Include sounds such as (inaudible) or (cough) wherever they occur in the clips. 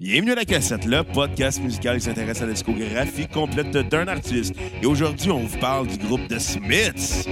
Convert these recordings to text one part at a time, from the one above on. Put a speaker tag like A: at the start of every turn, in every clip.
A: Bienvenue à la cassette, le podcast musical qui s'intéresse à la discographie complète d'un artiste. Et aujourd'hui, on vous parle du groupe The Smiths.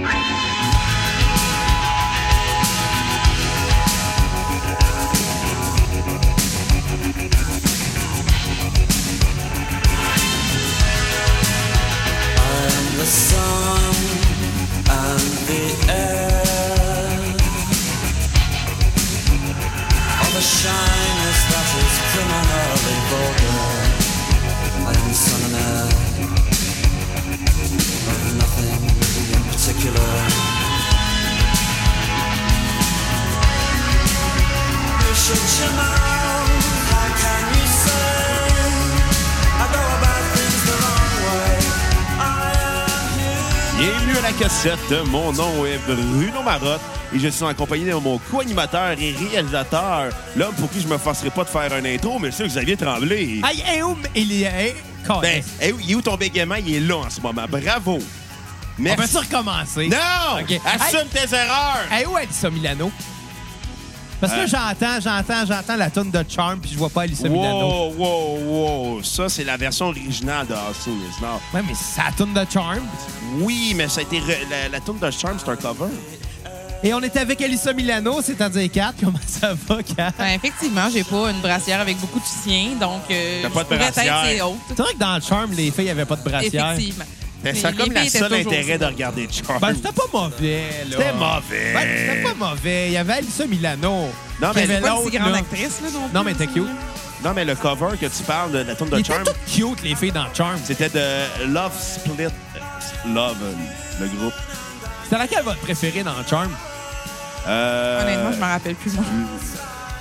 A: Cassette. Mon nom est Bruno Marotte et je suis en compagnie de mon co-animateur et réalisateur, l'homme pour qui je me forcerai pas de faire un intro, monsieur Xavier Tremblay.
B: Aïe, hey, où il est. Hey,
A: Ben, hey, il est où ton bégaiement? Il est là en ce moment. Bravo.
B: On
A: Merci.
B: peut-tu recommencer?
A: Non!
B: Ok.
A: Assume tes erreurs!
B: Hey, où est Alissa Milano? Parce que là,
A: Euh.
B: j'entends, j'entends, j'entends la tonne de Charm, puis je vois pas Alissa Milano.
A: Wow, wow, wow. Ça, c'est la version originale de Austin is Now.
B: Ouais, mais c'est la tonne de Charm.
A: Oui, mais ça a été re- la, la tune de Charm, c'est un cover.
B: Et on est avec Alissa Milano, c'est-à-dire 4. Comment ça va, 4?
C: Ben, effectivement, j'ai pas une brassière avec beaucoup de soutien, donc euh,
A: T'as pas de brassière.
C: être c'est haute.
B: C'est vrai que dans Charm, les filles avaient pas de brassière.
C: Effectivement.
A: Ben,
C: Les-
A: ça comme la
C: filles étaient
A: seul
C: toujours
A: intérêt de regarder Charm.
B: Ben, c'était pas mauvais, là.
A: C'était mauvais.
B: Ben, c'était pas mauvais. Il y avait Alissa Milano.
A: Non, mais
B: avait
C: Pas une
B: l'autre,
C: si grande
B: là.
C: actrice, là, non.
B: Non, mais t'es cute.
A: Non, mais le cover que tu parles de la
B: Ils
A: de
B: étaient
A: Charm,
B: toutes cute, les filles dans Charm.
A: c'était de Love Split. Love, euh, le groupe.
B: C'était laquelle votre préférée dans Charm?
A: Euh,
C: Honnêtement, je me rappelle plus. moi.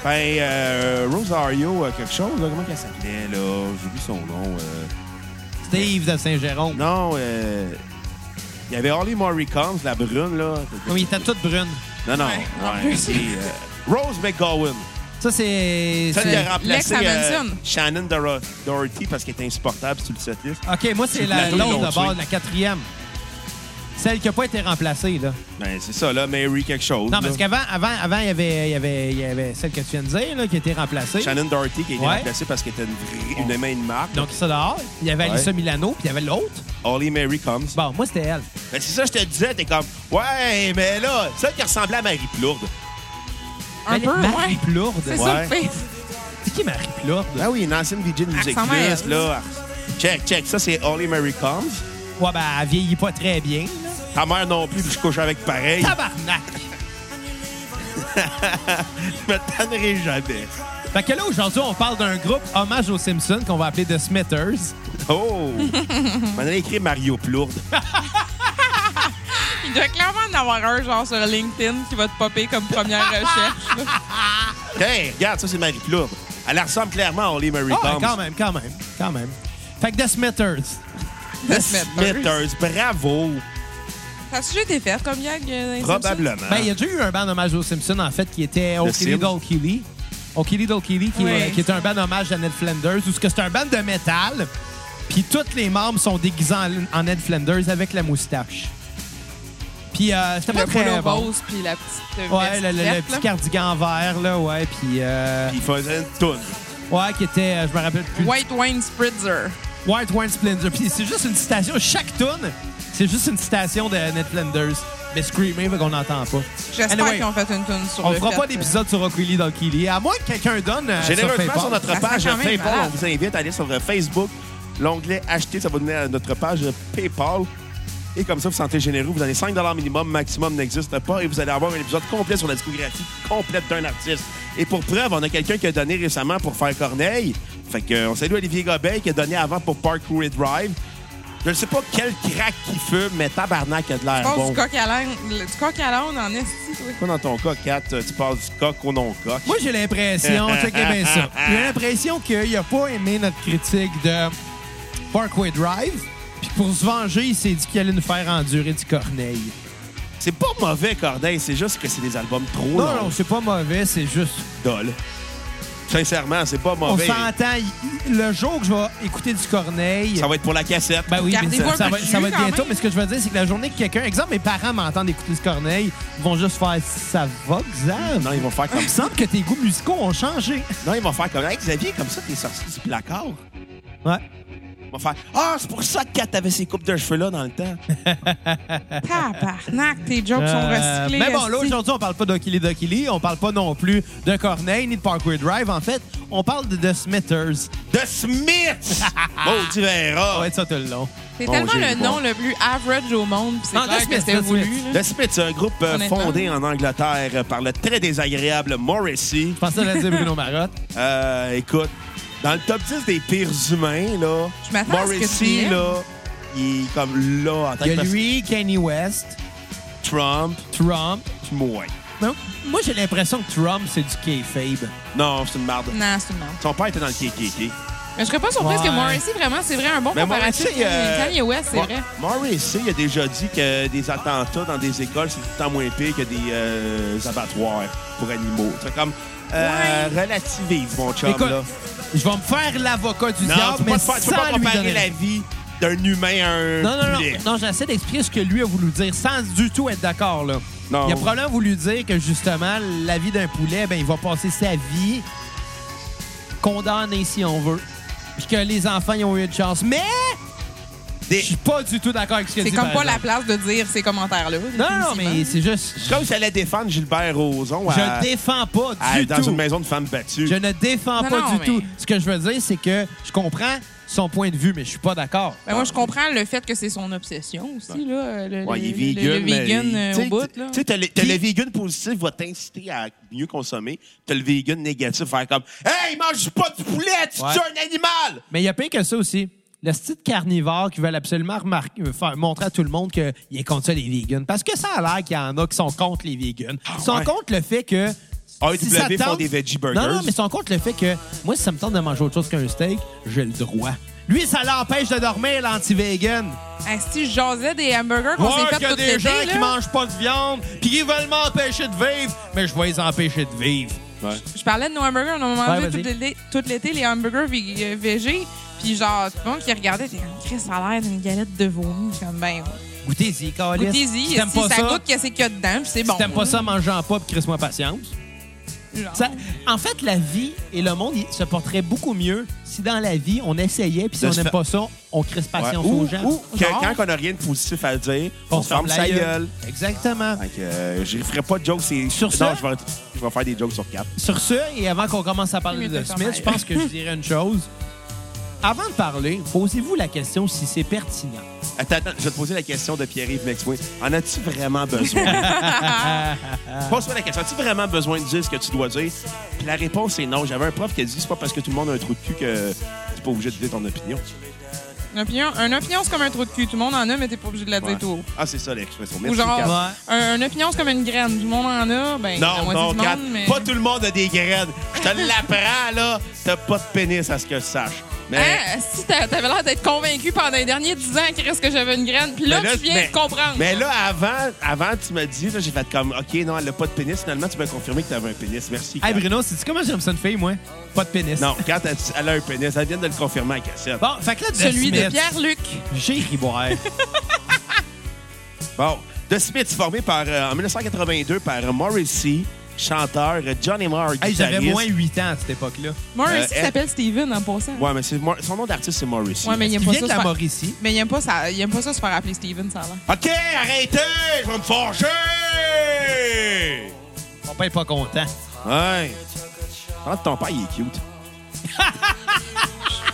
A: Ben, euh, Rosario, euh, quelque chose, là. Comment qu'elle s'appelait, là? J'ai oublié son nom. euh.
B: Steve de Saint-Jérôme.
A: Non, euh... Il y avait Holly Combs, la brune, là.
B: Oui, ils étaient toutes brunes.
A: Non, non.
C: Ouais,
A: c'est, euh, Rose McGowan.
B: Ça, c'est.
A: Qui
B: c'est-
A: a remplacé euh. Shannon Dor- Doherty parce qu'elle était insupportable sur le setlist.
B: OK, moi, c'est la- l'autre de base, la quatrième. Celle qui n'a pas été remplacée, là.
A: Ben, c'est ça, là, Mary quelque chose.
B: Non,
A: là.
B: parce qu'avant, avant, avant, il y avait, il y avait, il y avait celle que tu viens de dire, là, qui a été remplacée.
A: Shannon Doherty qui a été
B: Ouais.
A: remplacée parce qu'elle était une, vraie- une main de marque.
B: Donc, ça dehors. Il y avait
A: Ouais.
B: Alissa Milano, puis il y avait l'autre.
A: Holly Mary Combs.
B: Bon, moi, c'était elle.
A: Ben, c'est ça, je te disais, t'es comme, ouais, mais là, celle qui ressemblait à Marie Plourde.
C: Un peu,
B: Marie
C: ouais.
B: Plourde.
C: C'est
A: Ouais.
C: ça le fait.
B: C'est qui Marie Plourde?
A: Ah oui, une ancienne VJ de Music
C: ressemble à
A: Plus,
C: elle.
A: là. Check, check, ça, c'est Holly Mary Combs.
B: Ouais, ben, elle vieillit pas très bien, là.
A: Ta mère non plus, puis je couche avec pareil.
B: Tabarnak! (laughs)
A: Je me tannerai jamais.
B: Fait que là, aujourd'hui, on parle d'un groupe hommage aux Simpsons qu'on va appeler The Smithers.
A: Oh! (laughs) On a écrit Mario Plourde.
C: Il doit clairement en avoir un, genre, sur LinkedIn qui va te popper comme première recherche. là. (laughs)
A: Hey, regarde, ça, c'est Marie Plourde. Elle ressemble clairement à Holly Mary
B: Ah, ouais, quand même, quand même, quand même. Fait que The Smithers.
A: The
C: The Smithers.
A: Smithers, bravo.
C: Ça a déjà été fait comme gag? euh, dans les
A: Probablement.
B: Ben, il y a déjà eu un band hommage aux Simpsons, en fait, qui était
A: Le
B: O'Kelly
A: Sims.
B: Dolkilly. O'Kelly Dolkilly, qui,
C: Oui.
B: est- qui était un band hommage à Ned Flanders, où ce que c'est un band de métal, puis tous les membres sont déguisés en, en Ned Flanders avec la moustache. Puis euh, c'était
C: Simpsons.
B: pas
C: Le
B: très
C: polo
B: bon.
C: rose puis la petite
B: Ouais,
C: veste
B: le, le- le
C: verte,
B: petit
C: là.
B: cardigan vert, là, ouais, puis... euh,
A: il faisait une toune.
B: ouais, qui était, euh, je me rappelle plus...
C: White Wine Spritzer.
B: White Wine Splendor. Puis c'est juste une citation. Chaque tune, c'est juste une citation de Ned Flanders. Mais screamé, fait qu'on n'entend pas.
C: J'espère
B: Anyway,
C: qu'ils ont fait une tune sur
B: On
C: le
B: fera
C: fait,
B: pas d'épisode sur O'Kelly Dolkilly. À moins que quelqu'un donne euh, sur
A: Généreusement
B: PayPal.
A: sur notre page
C: même
A: PayPal, on vous invite à aller sur Facebook, l'onglet Acheter, ça va donner à notre page PayPal. Et comme ça, vous sentez généreux, vous donnez 5 minimum, maximum n'existe pas, et vous allez avoir un épisode complet sur la discographie complète d'un artiste. Et pour preuve, on a quelqu'un qui a donné récemment pour faire Corneille. Fait que, euh, on salue Olivier Gobeil qui a donné avant pour Parkour et Drive. Je ne sais pas quel crack qui fume, mais tabarnak a de
C: Tu
A: l'air bon.
C: du coq à l'âne, du coq à l'âne en esti, toi.
A: Pas dans ton cas, Kat, tu passes du coq au non-coq.
B: Moi, j'ai l'impression, (laughs) checkez bien ça. J'ai l'impression qu'il a pas aimé notre critique de Parkway Drive. Puis pour se venger, il s'est dit qu'il allait nous faire endurer du Corneille.
A: C'est pas mauvais, Corneille, c'est juste que c'est des albums trop
B: Non,
A: longs.
B: non, c'est pas mauvais, c'est juste.
A: dol. Sincèrement, c'est pas
B: On
A: mauvais.
B: s'entend. il- Le jour que je vais écouter du Corneille.
A: Ça va être pour la cassette.
B: Ben oui, mais ça, va, ça être bientôt.
C: même.
B: Mais ce que je veux dire, c'est que la journée que quelqu'un, exemple, mes parents m'entendent écouter ce Corneille, ils vont juste faire ça va, Xav.
A: Non, ils vont faire comme
B: Il me semble que tes goûts musicaux ont changé.
A: Non, ils vont faire comme. Hey, Xavier, comme ça, t'es sorti du placard.
B: Ouais.
A: Vont faire Ah, c'est pour ça que Kat avait ses coupes de cheveux-là dans le temps. (laughs)
C: Tabarnak, tes jokes sont
B: Euh,
C: recyclés.
B: mais bon, là,
C: esti.
B: aujourd'hui, on parle pas d'Okili d'Okili, on parle pas non plus de Corneille ni de Parkway Drive. En fait, on parle de The Smithers.
A: The Smiths! (laughs) Maudit verra.
B: Ça va être ça tout le long.
C: C'est
A: Bon,
C: tellement
A: j'ai
C: le
A: le
C: nom
A: bon.
C: le plus average au monde, puis c'est
B: Non,
C: clair
B: The
C: que
B: Smiths,
C: c'était voulu. Là.
A: The Smiths, c'est un groupe euh,
C: Honnêtement.
A: fondé en Angleterre euh, par le très désagréable Morrissey.
B: Je pensais à la dire Bruno Marotte.
A: Euh, écoute, dans le top 10 des pires humains, là,
C: Je m'attends à ce que tu
A: Morrissey, là, il est comme là en tant
B: Il y
A: que
B: a lui, Kanye West,
A: Trump,
B: Trump.
A: puis moi.
B: Non, moi, j'ai l'impression que Trump, c'est du kayfabe.
A: Non, c'est une marde.
C: Non, c'est une merde.
A: Son père était dans le KKK.
C: Mais je serais pas surprise
B: Ouais.
C: que Morrissey, vraiment, c'est vrai, un bon
A: Mais
C: comparatif.
A: Morrissey, euh,
C: Kanye West, c'est
A: Mo-
C: vrai.
A: Morrissey a déjà dit que des attentats dans des écoles, c'est tout le temps moins pire que des euh, abattoirs pour animaux. C'est comme euh, relativise, mon chum.
B: Écoute,
A: là.
B: Je vais me faire l'avocat du
A: Non,
B: diable,
A: tu
B: mais
A: pas, te faire- tu peux
B: sans
A: pas
B: lui
A: comparer
B: donner
A: la vie d'un humain à un
B: Non, non,
A: poulet.
B: non. Non, j'essaie d'expliquer ce que lui a voulu dire sans du tout être d'accord, là.
A: Non.
B: Il a probablement voulu dire que, justement, la vie d'un poulet, ben, il va passer sa vie condamné, si on veut. Puis que les enfants, ils ont eu de chance. Mais je
A: Des-
B: suis pas du tout d'accord avec ce qu'il a
C: C'est
B: dit,
C: comme pas la place de dire ces commentaires-là.
B: Non, non, mais c'est juste...
A: C'est comme si elle allait défendre Gilbert Rozon à-
B: Je défends pas
A: à-
B: du
A: dans
B: tout.
A: une maison de femmes battues.
B: Je ne défends
C: Non,
B: pas
C: non,
B: du
C: mais-
B: tout. Ce que je veux dire, c'est que je comprends son point de vue, mais je suis pas d'accord.
C: Ben, moi, je comprends le fait que c'est son obsession aussi, là. Le,
A: Ouais,
C: le-
A: il est vegan.
C: le vegan euh,
A: tu sais,
C: au bout, là.
A: Tu sais, t'as le, t'as
B: Puis-
A: le vegan positif va t'inciter à mieux consommer. T'as le vegan négatif faire comme Hey, mange pas du poulet, tu
B: Ouais.
A: tues un animal!
B: Mais il y a pire que ça aussi. Le style carnivore qui veulent absolument remarquer, euh, faire, montrer à tout le monde qu'il est contre ça, les vegans. Parce que ça a l'air qu'il y en a qui sont contre les vegans. Ils sont
A: ouais?
B: contre le fait que.
A: AEW
B: si ça
A: font des veggie burgers.
B: Non, non, mais ils sont contre le fait que moi, si ça me tente de manger autre chose qu'un steak, j'ai le droit. Lui, ça l'empêche de dormir, l'anti-vegan.
C: Si je jasais des hamburgers qu'on s'est
B: qu'il y
C: fait
B: a des gens
C: là,
B: qui mangent pas de viande, puis qui veulent m'empêcher de vivre, mais je vais les empêcher de vivre.
A: Ouais.
C: je parlais de nos hamburgers, on a mangé
B: Ouais,
C: tout l'été, tout l'été les hamburgers euh, végés, puis genre, tout le monde qui regardait, t'es comme, Chris, ça a l'air d'une galette de vomi. Comme, ben,
B: Goûtez-y, Calis.
C: goûtez-y,
B: Si t'aimes
C: si
B: pas
C: ça,
B: ça,
C: goûte qu'est-ce qu'il y a dedans, puis c'est bon.
B: si t'aimes pas ça, mange-en pas, puis crisse-moi patience.
C: Genre.
B: Ça- en fait, la vie et le monde se porterait beaucoup mieux si dans la vie, on essayait, puis si
A: De
B: on
A: se
B: n'aime pas ça, on crisse
A: Ouais.
B: patience
A: Ou,
B: aux gens.
A: ou que-
C: Genre.
A: quand on n'a rien de positif à dire, on,
B: on
A: se ferme sa gueule.
B: Exactement.
A: Fait que, euh, je ne ferai pas de jokes. c'est-
B: Sur
A: non,
B: ça-
A: je vais, je vais faire des jokes sur quatre.
B: Sur ce, et avant qu'on commence à parler
C: mieux
B: de
C: de faire
B: Smith,
C: mal.
B: je pense que je dirais une chose. (laughs) Avant de parler, posez-vous la question si c'est pertinent.
A: Attends, attends, je vais te poser la question de Pierre-Yves Mexwin. En as-tu vraiment besoin? (laughs) Pose-toi la question. As-tu vraiment besoin de dire ce que tu dois dire? Puis la réponse est non. J'avais un prof qui a dit c'est pas parce que tout le monde a un trou de cul que tu pas obligé de dire ton opinion.
C: Une opinion, une opinion, c'est comme un trou de cul. Tout le monde en a, mais t'es pas obligé de la dire
A: Ouais.
C: tout haut.
A: Ah, c'est ça l'expression.
C: Ou genre, un- une opinion, c'est comme une graine. Tout le monde en a, ben, la
A: Non,
C: moitié
A: non,
C: du monde, mais...
A: Pas tout le monde a des graines. Je te l'apprends, là. T'as pas de pénis, à ce que je sache. Mais,
C: Hein? Si t'a- t'avais l'air d'être convaincu pendant les derniers 10 ans qu'il reste que j'avais une graine, puis là, tu viens
A: mais-
C: de comprendre.
A: mais là, avant, avant tu m'as dit, là, j'ai fait comme, OK, non, elle a pas de pénis. Finalement, tu m'as confirmé que t'avais un pénis. Merci.
B: Hey. Bruno, sais-tu comment j'aime ça une fille, moi? Pas de pénis.
A: Non, Kat, elle, elle a un pénis. Elle vient de le confirmer à la cassette.
B: Bon, fait que là, The
C: Celui de Pierre-Luc.
B: J'ai ri boire. (laughs)
A: Bon, The Smiths, formé par, euh, en 1982 par Morrissey, chanteur, Johnny Marr,
B: hey, J'avais moins 8 ans à cette époque-là.
C: Morrissey
A: Euh, elle-
C: s'appelle Steven en passant.
A: Ouais, mais c'est Mor- son nom d'artiste, c'est Morrissey.
C: Ouais, mais il aime pas
B: vient
C: ça.
B: de
C: se
B: la.
C: Mais il aime pas ça, il aime pas ça se faire appeler Steven, ça l'air.
A: OK, arrêtez! Je vais me fâcher!
B: Mon père est pas content.
A: Ouais. Ton père, il est cute.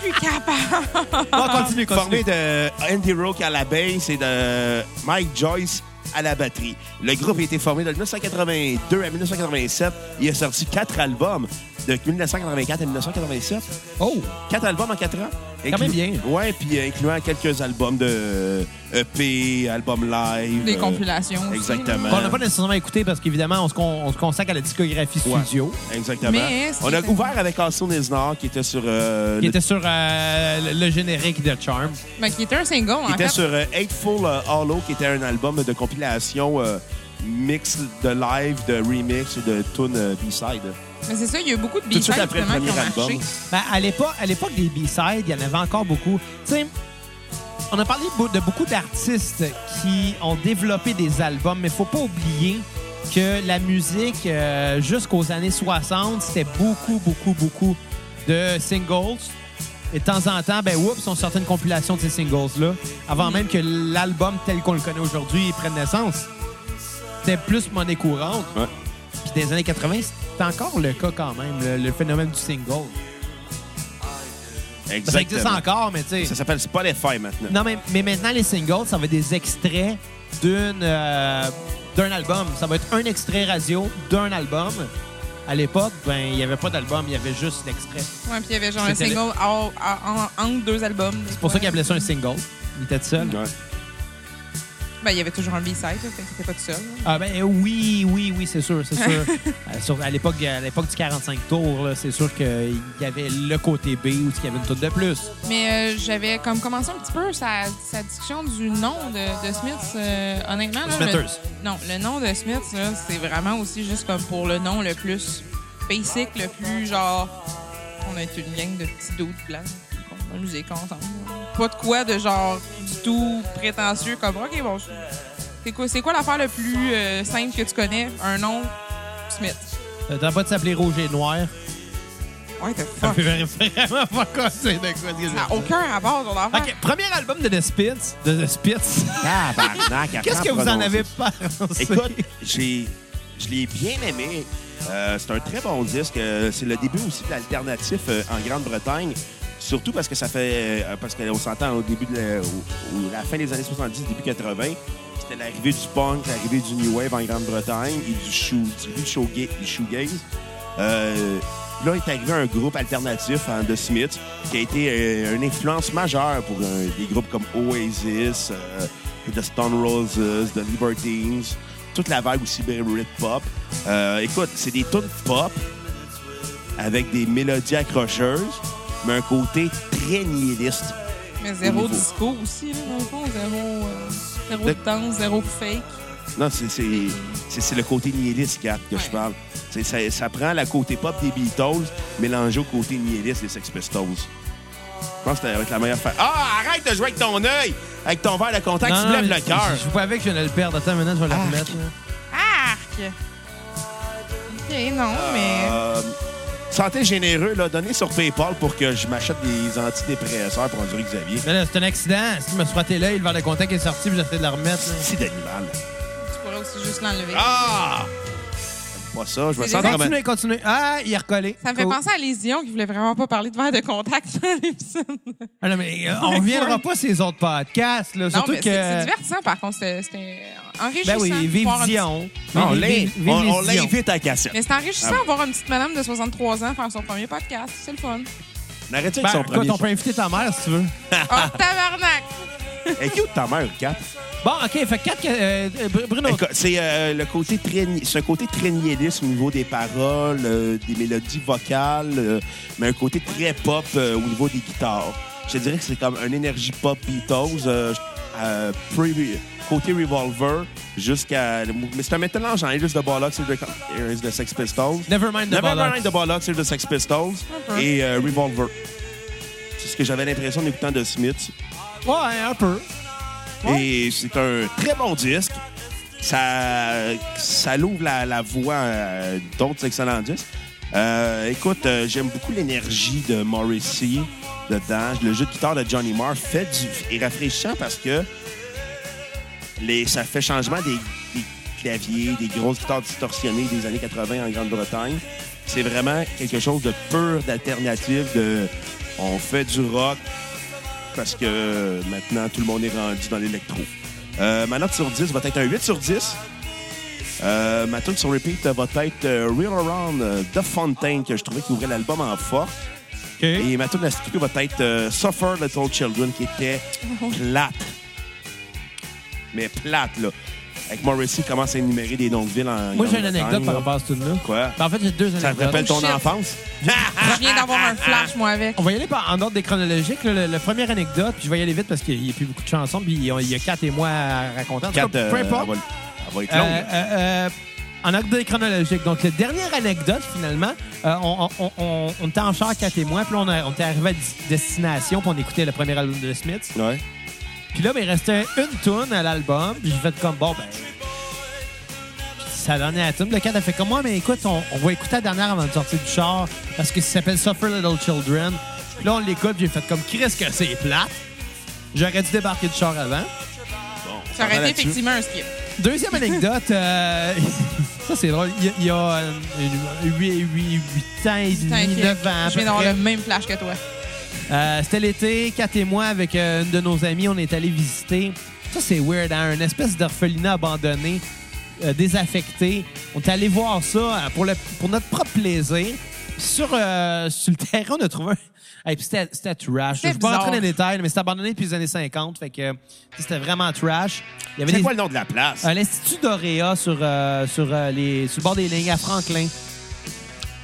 C: Plus capable.
B: Bon, continue,
A: Formé
B: continue.
A: de Andy Rourke à la bass et de Mike Joyce à la batterie. Le groupe a été formé de 1982 à 1987. Il a sorti quatre albums de 1984 à 1987.
B: Oh!
A: Quatre albums en quatre ans.
B: Quand même bien.
A: Ouais, puis euh, incluant quelques albums de EP, albums live.
C: Des
A: euh,
C: compilations.
A: exactement.
B: Qu'on n'a pas nécessairement écouté parce qu'évidemment, on se, con- on se consacre à la discographie
A: Ouais.
B: studio,
A: Exactement.
C: Mais
A: On a ouvert avec Austin Isnard qui était sur. euh,
B: qui
A: le-
B: était sur euh, le, le générique de Charm.
C: Ben, qui était un single,
A: qui
C: en
A: était
C: fait.
A: sur euh, euh, Hollow, qui était un album de compilation euh, mix de live, de remix et de tune euh, B-side.
C: Mais c'est ça, il y a eu beaucoup de
A: Tout de suite
C: B-sides
A: après le
C: justement, qui ont
A: premier album.
C: marché.
B: Ben, à l'époque, à l'époque des B-sides, il y en avait encore beaucoup. Tu sais, on a parlé de beaucoup d'artistes qui ont développé des albums, mais faut pas oublier que la musique, euh, jusqu'aux années 60, c'était beaucoup, beaucoup, beaucoup de singles. Et de temps en temps, ben, oups, on sortait une compilation de ces singles-là, avant même que l'album tel qu'on le connaît aujourd'hui prenne naissance. C'était plus monnaie courante.
A: Ouais.
B: Puis dans les années 80, c'était encore le cas quand même, le, le phénomène du single. Ça existe encore, mais tu sais.
A: Ça s'appelle Spotify maintenant.
B: Non, mais, mais maintenant, les singles, ça va être des extraits d'une euh, d'un album. Ça va être un extrait radio d'un album. À l'époque, ben, il n'y avait pas d'album, il y avait juste l'extrait.
C: Ouais, puis il y avait genre un
B: C'était le-
C: single en- en- entre deux albums.
B: C'est pour ça qu'ils appelaient ça un single. Il était seul.
A: Ouais.
C: Ben, il y avait toujours un B-side, t'étais pas tout seul. là.
B: Ah ben euh, oui, oui, oui, c'est sûr, c'est sûr. (laughs) Euh, sur- à l'époque du 45 tours, c'est sûr qu'il y avait le côté B où il y avait une toute de plus.
C: Mais euh, j'avais comme commencé un petit peu sa, sa discussion du nom de, de Smith. euh, honnêtement, là,
B: Smithers.
C: le, non, le nom de Smith, c'est vraiment aussi juste comme pour le nom le plus basic, le plus genre. On est une gang de petits font de la musique ensemble. là. Pas de quoi de genre du tout prétentieux comme OK, bon, c'est quoi, c'est quoi l'affaire le plus euh, simple que tu connais? Un nom, Smith.
B: Euh, T'as pas de s'appeler Rouge et Noir?
C: Ouais, t'as fuck.
B: fait (laughs) vraiment pas quoi c'est de quoi ce que
C: Ça n'a aucun rapport, ton affaire.
B: OK, premier album de The Spits. De The Spits.
A: Tabarnak, (laughs)
B: Qu'est-ce que vous en avez pensé?
A: Écoute, j'ai, je l'ai bien aimé. Euh, c'est un très bon disque. Euh, C'est le début aussi de l'alternatif euh, en Grande-Bretagne. Surtout parce que ça fait. euh, parce qu'on s'entend au début de la, la fin des années 70, début 80. C'était l'arrivée du punk, l'arrivée du New Wave en Grande-Bretagne et du, shoe, du, du shoegaze. Euh, là, est arrivé un groupe alternatif en The Smiths qui a été euh, une influence majeure pour euh, des groupes comme Oasis, The Stone Roses, The Libertines, toute la vague aussi Brit-pop. Euh, écoute, c'est des tunes pop avec des mélodies accrocheuses, mais un côté très nihiliste.
C: Mais zéro disco aussi, là, dans le fond. Zéro, euh, zéro
A: Le-
C: danse, zéro fake.
A: Non, c'est- c'est c'est- c'est le côté nihiliste, Kat, que je parle. Ça, ça prend la côté pop des Beatles mélangé au côté nihiliste des Sex Pistols. Je pense que ça va être la meilleure faire. Ah, arrête de jouer avec ton œil! Avec ton verre de contact, tu me lèves
B: mais
A: le cœur.
B: Je joue pas avec, je viens de le perdre. Attends minute, je vais le remettre. là.
C: Arc! OK, non, mais...
A: Santé généreux, là, donnez sur PayPal pour que je m'achète des antidépresseurs pour endurer Xavier.
B: Mais là, c'est un accident. Si tu me frotté l'œil, le verre de contact est sorti, puis j'essaie de le remettre. là.
A: C'est d'animal.
C: Tu pourrais aussi juste l'enlever.
A: Ah! Ça, je dans ma-
B: Continuez, continuez. Ah, il est recollé.
C: Ça me fait
B: Cool.
C: penser à Lise Dion qui voulait vraiment pas parler de verre de contact dans l'épisode.
B: Ah non, mais euh, on (laughs) reviendra pas ces autres podcasts. Là,
C: Non,
B: surtout
C: mais
B: que...
C: c'est c'est divertissant, par contre. C'était enrichissant.
B: Ben oui, vive Dion.
A: Non, on
B: Vive-
A: on- on l'invite à cassette.
C: Mais c'est enrichissant
A: Ah.
C: de voir une petite madame de 63 ans faire son premier podcast. C'est le fun.
A: Arrête ça
B: Ben,
A: avec son
B: écoute,
A: premier.
B: on peut inviter ta mère si tu veux.
C: Oh, tabarnak! (laughs)
A: Elle est cute, ta mère, Kat.
B: Bon, OK, fait quatre... euh, euh, Bruno,
A: C'est euh, le côté très, ni- c'est un côté très nihiliste au niveau des paroles, euh, des mélodies vocales, euh, mais un côté très pop euh, au niveau des guitares. Je te dirais que c'est comme une énergie pop Beatles, euh, euh, côté Revolver, jusqu'à. Mais c'est un mélange en Iris de Bollocks et de, Iris de Sex Pistols.
B: Nevermind the
A: Nevermind
B: Bollocks.
A: the Bollocks et de Sex Pistols
C: peu.
A: et euh, Revolver. C'est ce que j'avais l'impression en écoutant de Smith.
B: Ouais, un peu.
A: Et c'est un très bon disque. Ça, ça l'ouvre la, la voie à d'autres excellents disques. Euh, écoute, euh, j'aime beaucoup l'énergie de Morrissey dedans. Le jeu de guitare de Johnny Marr fait du, est rafraîchissant parce que les, ça fait changement des, des claviers, des grosses guitares distorsionnées des années 80 en Grande-Bretagne. C'est vraiment quelque chose de pur, d'alternative, de on fait du rock parce que maintenant tout le monde est rendu dans l'électro. Euh, ma note sur 10 va être un 8 sur 10. Euh, ma tune sur repeat va être euh, Real Around The Fontaine, que je trouvais qui ouvrait l'album en force. Et ma tune à skipper va être Suffer Little Children, qui était plate. Mais plate, là. Avec Morrissey, qui commence à énumérer des noms de villes en
B: Moi, j'ai une anecdote par rapport à ce tune-là.
A: Quoi?
B: En fait, j'ai deux
A: Ça te
B: anecdotes.
A: rappelle ton enfance? (laughs)
C: Je viens d'avoir un flash, moi, avec.
B: On va y aller par- en ordre des chronologiques. là. Le, le première anecdote, puis je vais y aller vite parce qu'il n'y a plus beaucoup de chansons, puis il y a- quatre et moi à raconter. En
A: Quatre,
B: cas, peu
A: euh,
B: importe.
A: elle va, elle va être
B: Euh,
A: longue.
B: euh, euh, en ordre chronologique. Donc, la dernière anecdote, finalement, euh, on, on, on- on était en char, quatre et moi, puis on, a- on était arrivé à destination, puis on écoutait le premier album de Smith.
A: Ouais.
B: Puis là, ben, il restait une tune à l'album, puis j'ai fait comme, bon, ben... Ça donnait la tune. Le 4 a fait comme moi, mais écoute, on, on va écouter la dernière avant de sortir du char, parce que ça s'appelle Suffer Little Children. Puis là, on l'écoute, puis j'ai fait comme, Chris, que c'est plate. J'aurais dû débarquer du char avant.
C: Ça aurait été effectivement un skip.
B: Deuxième (laughs) anecdote, euh, (laughs) ça c'est drôle. Il y a, il y a 8, ans et demi,
C: T'inquiète,
B: 9 ans.
C: Je viens d'avoir le même flash que toi.
B: Euh, C'était l'été, Kat et moi, avec euh, une de nos amies, on est allé visiter. Ça, c'est weird, hein? Une espèce d'orphelinat abandonné, euh, désaffecté. On est allé voir ça pour, le, pour notre propre plaisir. Puis Sur, euh, sur le (laughs) terrain, on a trouvé un. Hey, puis c'était trash. Je vais pas rentrer dans les détails, mais c'était abandonné depuis les années 50. Fait que c'était vraiment trash.
A: C'est
B: des,
A: quoi le nom de la place?
B: l'Institut d'Oréa sur, sur, les, sur le bord des lignes à Franklin.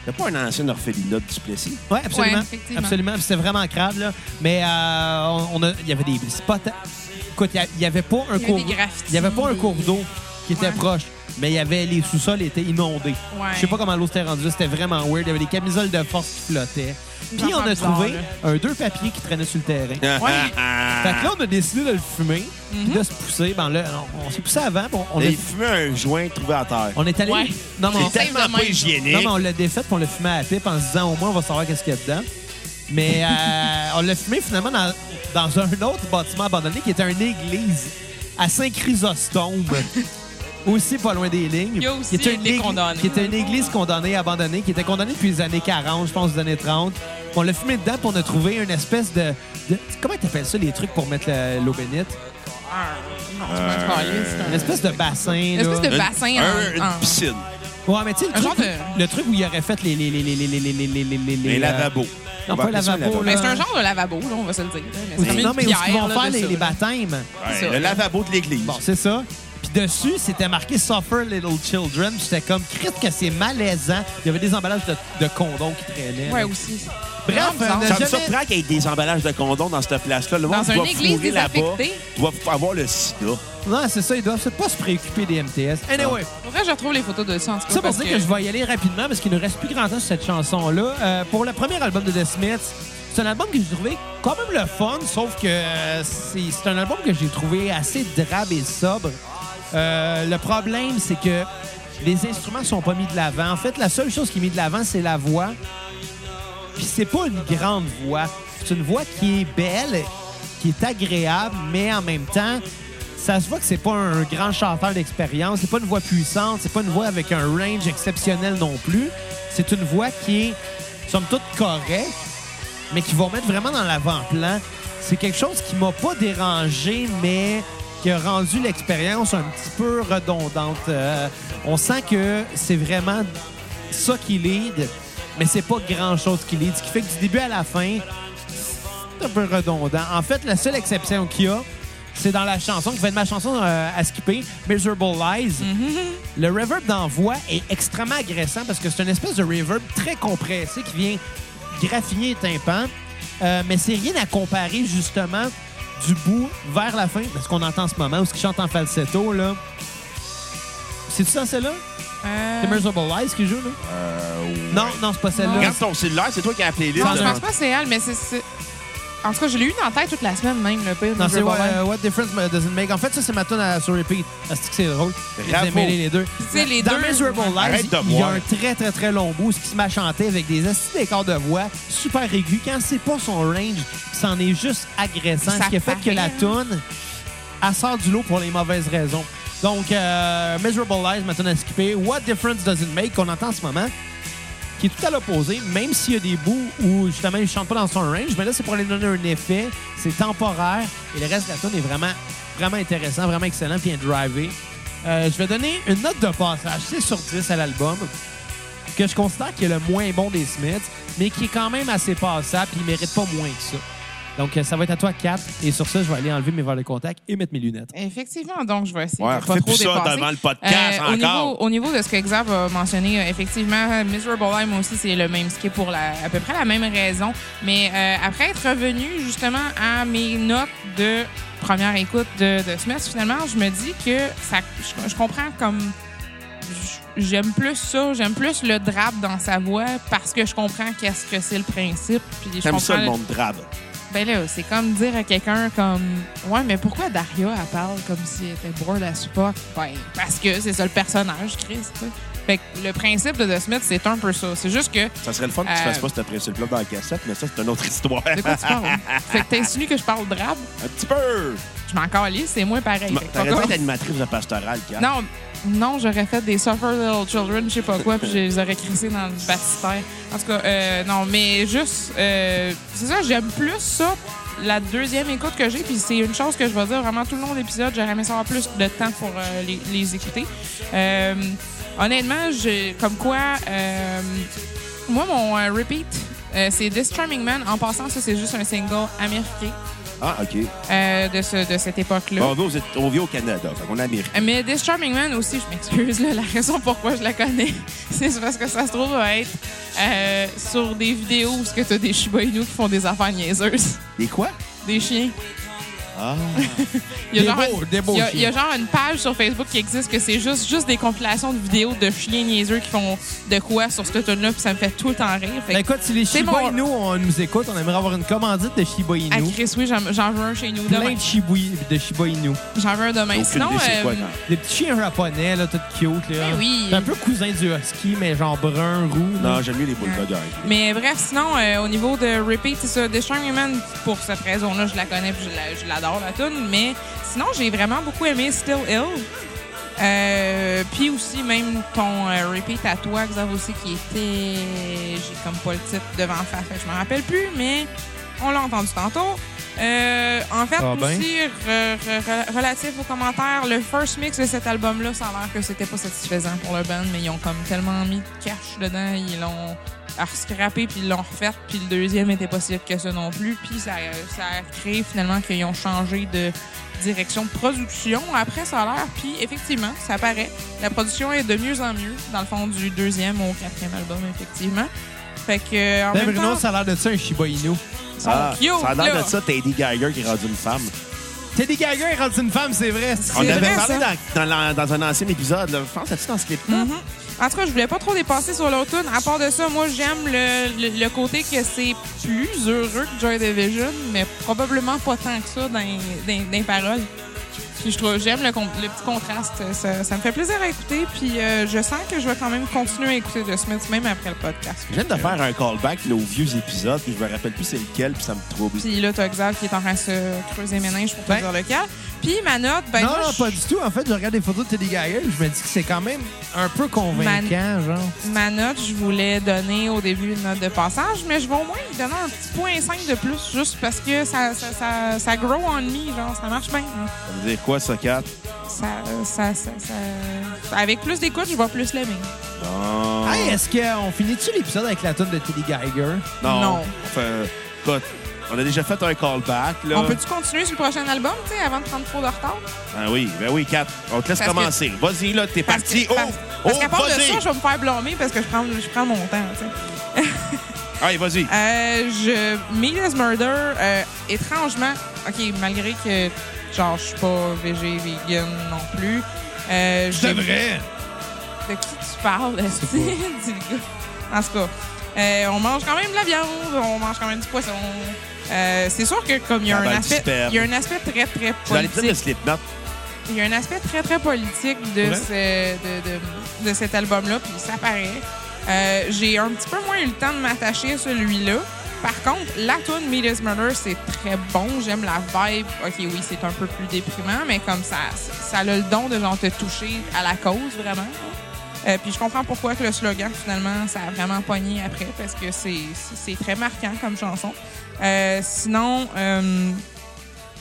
A: Il n'y a pas un ancien orphelinat de Duplessis?
B: Oui, absolument.
C: Ouais,
B: absolument. C'était vraiment crade, là. Mais euh, on, on a- il y avait des spots. Écoute, il y a- il y avait pas un cours. Il y avait pas un cours d'eau qui était
C: Ouais.
B: proche. Mais il y avait les sous-sols étaient inondés.
C: Ouais.
B: Je sais pas comment l'eau s'était rendue. C'était vraiment weird. Il y avait des camisoles de force qui flottaient. Puis on a trouvé un deux papiers qui traînaient sur le terrain.
C: Ouais.
B: Fait que là, on a décidé de le fumer, puis de se pousser. Ben là, on, on s'est poussé avant. puis On, on, a-
A: Il fumait un joint trouvé à terre.
B: on est allé.
C: Ouais.
B: Non, mais on-
A: C'est tellement pas hygiénique.
B: Non, mais on l'a défait puis on l'a fumé à la pipe en se disant au moins on va savoir qu'est-ce qu'il y a dedans. Mais euh, (laughs) on l'a fumé finalement dans, dans un autre bâtiment abandonné qui était une église à Saint-Chrysostome. (laughs) aussi pas loin des lignes.
C: Il y a aussi
B: qui
C: était
B: une, église, qui était une église condamnée, abandonnée, qui était condamnée depuis les années 40, je pense, les années 30. On l'a fumé dedans pour on a trouvé une espèce de. de comment t'appelles ça, les trucs pour mettre l'eau bénite?
C: Euh...
B: Une espèce de bassin.
C: Une espèce de bassin.
A: Une,
C: en,
A: une,
C: en...
A: une piscine.
B: Ouais, mais tu sais, le, truc, où il aurait fait les. Les, les, les, les, les, les, les, les
A: lavabos.
B: Non, pas lavabo.
C: Mais c'est un genre de lavabo, là, on va se le dire.
B: Non, mais où ils vont faire les, baptêmes.
A: Ouais, le lavabo de l'église.
B: Bon, c'est ça. Puis dessus, c'était marqué Suffer Little Children. Puis J'étais comme, Christ, que c'est malaisant. Il y avait des emballages de, de condoms qui traînaient.
C: Ouais, aussi.
B: Bref, euh,
A: Ça me
B: jamais-
A: surprend qu'il y ait des emballages de condoms dans cette place-là. Le monde
C: Dans
A: qui
C: une
A: doit
C: église
A: fourrer là-bas
C: désaffectée.
A: doit avoir le sida.
B: Non, c'est ça. Ils doivent pas se préoccuper des MTS. Anyway,
C: Faudrait que je retrouve les photos de ça, en tout cas.
B: ça pour
C: parce
B: dire que... je vais y aller rapidement parce qu'il ne reste plus grand temps sur cette chanson-là. Euh, pour le premier album de The Smiths, c'est un album que j'ai trouvé quand même le fun, sauf que euh, c'est c'est un album que j'ai trouvé assez drabe et sobre. Euh, le problème, c'est que les instruments sont pas mis de l'avant. En fait, la seule chose qui est mise de l'avant, c'est la voix. Puis c'est pas une grande voix. C'est une voix qui est belle, qui est agréable, mais en même temps, ça se voit que c'est pas un grand chanteur d'expérience. C'est pas une voix puissante. C'est pas une voix avec un range exceptionnel non plus. C'est une voix qui est, somme toute, correcte, mais qui va mettre vraiment dans l'avant-plan. C'est quelque chose qui m'a pas dérangé, mais qui a rendu l'expérience un petit peu redondante. Euh, on sent que c'est vraiment ça qui lead, mais c'est pas grand-chose qui lead. Ce qui fait que du début à la fin, c'est un peu redondant. En fait, la seule exception qu'il y a, c'est dans la chanson, qui va être ma chanson euh, à skipper, Miserable Lies. Le reverb d'envoi est extrêmement agressant parce que c'est une espèce de reverb très compressé qui vient graffiner les tympans. Euh, mais c'est rien à comparer, justement, du bout vers la fin, parce qu'on entend en ce moment, où ce qui chante en falsetto, là. C'est-tu ça, celle-là?
C: Euh,
B: C'est Miserable Lies qui joue, là? Non, non, c'est pas celle-là.
A: Regarde ton cellulaire, c'est toi qui as appelé les
C: Non, je pense pas que c'est elle, mais c'est. En tout cas, je l'ai eu dans la tête toute la semaine, même, le pire.
B: Non, c'est what, euh, What Difference Does It Make? En fait, ça, c'est ma tune à- sur repeat. Est-ce que c'est drôle? J'ai mêlé les deux.
C: tu sais, les
B: Dans
C: deux-
B: Miserable
A: Arrête
B: Lives, il y a un très, très, très long bout, ce qui se met à chanter avec des astuces d'écart de voix super aigus. Quand c'est pas son range, c'en est juste agressant.
C: Ça
B: ce qui a fait que la tune, elle sort du lot pour les mauvaises raisons. Donc, euh, Miserable Lives, ma tune à skipper. What Difference Does It Make, qu'on entend en ce moment, qui est tout à l'opposé, même s'il y a des bouts où, justement, il ne chante pas dans son range, mais là, c'est pour aller donner un effet, c'est temporaire, et le reste de la tune est vraiment, vraiment intéressant, vraiment excellent, puis bien drivé. Euh, je vais donner une note de passage, 6 sur 10 à l'album, que je considère qui est le moins bon des Smiths, mais qui est quand même assez passable, puis il mérite pas moins que ça. Donc, euh, ça va être à toi 4, et sur ça, je vais aller enlever mes verres de contact et mettre mes lunettes.
C: Effectivement, donc je vais essayer
A: Ouais,
C: de pas
A: refais
C: trop
A: plus ça
C: dépasser.
A: devant le podcast
C: Euh, au,
A: encore.
C: niveau, au niveau de ce que Xav a mentionné, euh, effectivement, Miserable moi aussi, c'est le même skip pour la, à peu près la même raison. Mais euh, après être revenu justement à mes notes de première écoute de, de Smith, finalement, je me dis que ça, je, je comprends comme. j'aime plus ça. J'aime plus le drap dans sa voix parce que je comprends qu'est-ce que c'est le principe. Puis je
A: ça, le monde drabe.
C: Ben là, c'est comme dire à quelqu'un comme Ouais, mais pourquoi Daria, elle parle comme si elle était bored as fuck? Ben, parce que c'est ça le personnage, Chris, tu sais. Fait que le principe de The Smith, c'est un peu ça. C'est juste que.
A: Ça serait le fun que tu
C: Euh,
A: fasses pas ce principe-là dans la cassette, mais ça, c'est une autre histoire.
C: De quoi tu parles? fait que t'insinues que je parle drabe?
A: Un petit peu!
C: Je m'en calisse, c'est moins pareil.
A: T'aurais
C: pas
A: animatrice de pastoral, Kat.
C: Non, non, j'aurais fait des Suffer Little Children, je sais pas quoi, puis je les aurais crissés dans le baptistère. En tout cas, euh, non, mais juste, euh, c'est ça, j'aime plus ça. La deuxième écoute que j'ai, puis c'est une chose que je vais dire vraiment tout le long de l'épisode, j'aurais aimé savoir plus de temps pour euh, les, écouter. Euh, honnêtement, comme quoi, moi, mon repeat, c'est This Charming Man. En passant, ça, c'est juste un single américain
A: Ah, OK.
C: euh, de, ce, de cette époque-là.
A: Bon, on, vit aux- on vit au Canada, fait qu'on est américain.
C: Mais This Charming Man aussi, je m'excuse, là, la raison pourquoi je la connais, (laughs) c'est parce que ça se trouve à être euh, sur des vidéos où tu as des Shiba Inu qui font des affaires niaiseuses.
A: Des quoi?
C: Des chiens.
A: Ah.
C: Il y a
B: Des
C: genre
B: beaux-
C: une-
B: des beaux
C: il y a- il y a
B: chiens.
C: genre une page sur Facebook qui existe que c'est juste, juste des compilations de vidéos de chiens niaiseux qui font de quoi sur cette tune là puis ça me fait tout le temps rire. Fait
B: Ben écoute, si les Shiba
C: mon-
B: Inu on nous écoute, on aimerait avoir une commandite de Shiba
C: à
B: Inu.
C: Chris, oui, j'en j'en veux un chez nous
B: Plein
C: demain.
B: de Shiba, de Shiba Inu.
C: J'en veux un demain.
A: Aucune
C: Sinon,
A: quoi,
C: euh,
B: petits chiens japonais, là, tout cute. Là.
C: Ben oui.
B: C'est un peu cousin du husky, mais genre brun, roux.
A: Non, j'aime mieux les bulldogs.
C: Mais bref, sinon, euh, au niveau de Repeat, c'est ça. The Strong Man, pour cette raison-là, je la connais puis je la- la, tune. Mais sinon, j'ai vraiment beaucoup aimé Still Ill. Euh, puis aussi, même ton euh, Repeat à toi, Xav aussi, qui était. J'ai comme pas le titre devant face, fait je me rappelle plus, mais on l'a entendu tantôt. Euh, en fait,
B: Ah ben.
C: aussi, re- relatif aux commentaires, le first mix de cet album-là, ça a l'air que c'était pas satisfaisant pour le band, mais ils ont comme tellement mis de cash dedans, ils l'ont scrappé puis ils l'ont refait, puis le deuxième était pas si que ça non plus, puis ça, ça a créé finalement qu'ils ont changé de direction de production après ça a l'air, puis effectivement, ça paraît, la production est de mieux en mieux dans le fond du deuxième au quatrième album, effectivement. Fait que, en
B: Ben,
C: même
B: Bruno,
C: temps,
B: ça a l'air de ça, un Shiba Inu.
A: Ah,
C: cute,
A: ça a l'air de ça, Teddy Geiger qui est rendu une femme.
B: Teddy Geiger est rendu une femme, c'est vrai.
A: On avait
C: vrai,
A: parlé dans un ancien épisode. Là. Je pense que c'est dans ce clip
C: Mhm. En tout cas, je voulais pas trop dépasser sur l'autre tune. À part de ça, moi, j'aime le, le- côté que c'est plus heureux que Joy Division, mais probablement pas tant que ça dans, dans les paroles. Puis je trouve, j'aime le, le petit contraste. Ça, ça me fait plaisir à écouter. Puis euh, je sens que je vais quand même continuer à écouter The Smiths, même après le podcast.
A: Je viens de faire un callback là, aux vieux épisodes, puis je me rappelle plus c'est lequel, puis ça me trouble.
C: Puis là, t'as Xav qui est en train de se creuser mes méninges pour te
B: Ben-
C: dire lequel. Puis ma note, ben
B: non,
C: moi,
B: non, pas du tout. En fait, je regarde des photos de Teddy Geiger je me dis que c'est quand même un peu convaincant, genre.
C: Ma note, je voulais donner au début une note de passage, mais je vais au moins lui donner un petit point 5 de plus, juste parce que ça, ça, ça, ça grow on me, genre, ça marche bien. hein.
A: Ça veut dire quoi, ça, Kat?
C: Ça, ça, ça, ça- Avec plus d'écoute, je vais plus l'aimer.
A: Non.
B: Hey, est-ce qu'on finit-tu l'épisode avec la tune de Teddy Geiger?
A: non.
C: non.
A: Enfin, écoute, on a déjà fait un callback. Là.
C: On peut-tu continuer sur le prochain album, tu sais, avant de prendre trop de retard?
A: Ah oui, ben oui, Kat. On te laisse
C: Parce que-
A: commencer. Vas-y, là, t'es parti.
C: que-
A: Oh!
C: parce-
A: Oh,
C: Parce qu'à part de ça, je vais me faire blâmer parce que je prends, je prends mon temps, tu sais. (laughs)
A: Allez, vas-y.
C: Euh, je... Meat Murder, euh, étrangement, OK, malgré que, genre, je suis pas végé, vegan non plus, euh, j'ai-
B: vrai!
C: De qui tu parles, esti? (laughs) Dis le gars. En tout cas, euh, on mange quand même de la viande, on mange quand même du poisson. Euh, c'est sûr que comme il y a
A: Ah
C: un
A: ben,
C: aspect, il y a un aspect très très
A: de
C: politique.
A: Slipknot.
C: Il y a un aspect très très politique de
A: Ouais.
C: ce, de, de, de cet album-là, puis ça paraît. J'ai un petit peu moins eu le temps de m'attacher à celui-là. Par contre, la tune Meat Murder, c'est très bon. J'aime la vibe. OK, oui, c'est un peu plus déprimant, mais comme ça, ça a le don de genre te toucher à la cause, vraiment. Euh, puis je comprends pourquoi que le slogan, finalement, ça a vraiment pogné après, parce que c'est c'est très marquant comme chanson. Euh, sinon, euh,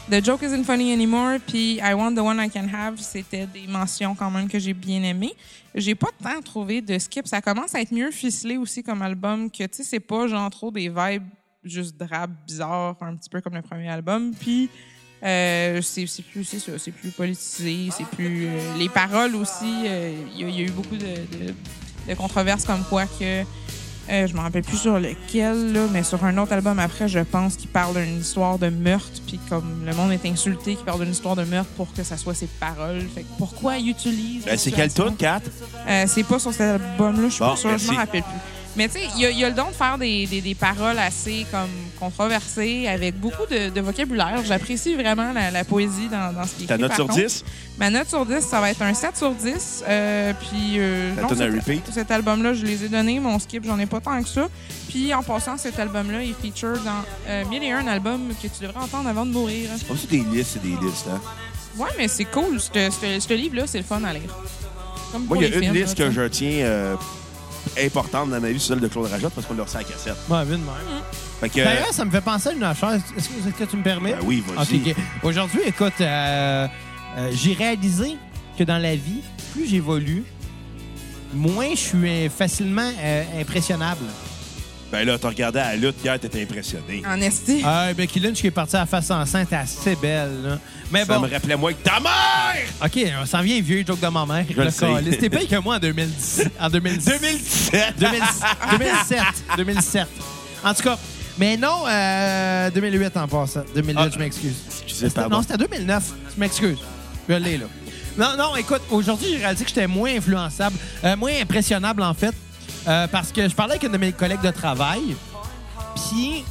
C: The Joke Isn't Funny Anymore, puis I Want the One I Can Have, c'était des mentions quand même que j'ai bien aimées. J'ai pas tant trouvé de skip. Ça commence à être mieux ficelé aussi comme album, que tu sais, c'est pas genre trop des vibes juste drab, bizarres, un petit peu comme le premier album. Puis euh, c'est plus, c'est plus politisé, c'est plus. euh, les paroles aussi, euh, il y, a- il y a eu beaucoup de, de- de controverses comme quoi que Euh, je me rappelle plus sur lequel, là, mais sur un autre album après, je pense qu'il parle d'une histoire de meurtre, puis comme le monde est insulté, qu'il parle d'une histoire de meurtre pour que ça soit ses paroles. Fait que pourquoi il utilise.
A: Ben,
C: la
A: c'est quelle
C: situation?
A: tune, Kat?
C: Euh, c'est pas sur cet album-là, je suis
A: Bon,
C: pas sûre, je m'en rappelle plus. Mais tu sais, il y, a- il y a le don de faire des, des- des paroles assez comme controversées, avec beaucoup de, de vocabulaire. J'apprécie vraiment la, la poésie dans, dans ce qui est
A: Ta note sur
C: contre.
A: 10?
C: Ma note sur 10, ça va être un 7 sur 10. Euh, puis, euh, non, cet-
A: repeat?
C: Cet album-là, je les ai donnés. Mon skip, j'en ai pas tant que ça. Puis, en passant, cet album-là, il feature dans euh, 1001 albums que tu devrais entendre avant de mourir.
A: C'est des listes, c'est des listes, hein?
C: Ouais, mais c'est cool. Ce livre-là, c'est le fun à lire. Comme
A: Moi, il y a une
C: films,
A: liste
C: là,
A: que je tiens euh, importante dans ma vie, c'est celle de Claude Rajotte, parce qu'on l'a reçu à la cassette.
B: Ouais, vu de même.
A: Fait que,
B: D'ailleurs, ça me fait penser à une affaire. Est-ce que, est-ce que tu me permets?
A: ben oui, vas-y.
B: OK, OK. Aujourd'hui, écoute, euh, euh, j'ai réalisé que dans la vie, plus j'évolue, moins je suis euh, facilement euh, impressionnable.
A: Ben là, t'as regardé à la lutte hier, t'étais impressionné.
C: En esti.
B: Ah, Becky Lynch qui est partie à la face enceinte, assez belle. là. Mais
A: Ça
B: bon,
A: me rappelait moins que ta mère!
B: OK, on s'en vient vieux, joke de ma mère.
A: Je le sais.
B: C'était pire que moi en 2010. En 2010.
A: 2017!
B: 2000 2007. 2007. En tout cas, mais non, euh, 2008 en passant. 2008,
A: Ah,
B: je m'excuse.
A: Excusez,
B: C'était-
A: pardon.
B: Non, c'était 2009. Je m'excuse. Je l'ai, là. Non, non, écoute, aujourd'hui, j'ai réalisé que j'étais moins influençable, euh, moins impressionnable, en fait, euh, parce que je parlais avec une de mes collègues de travail, puis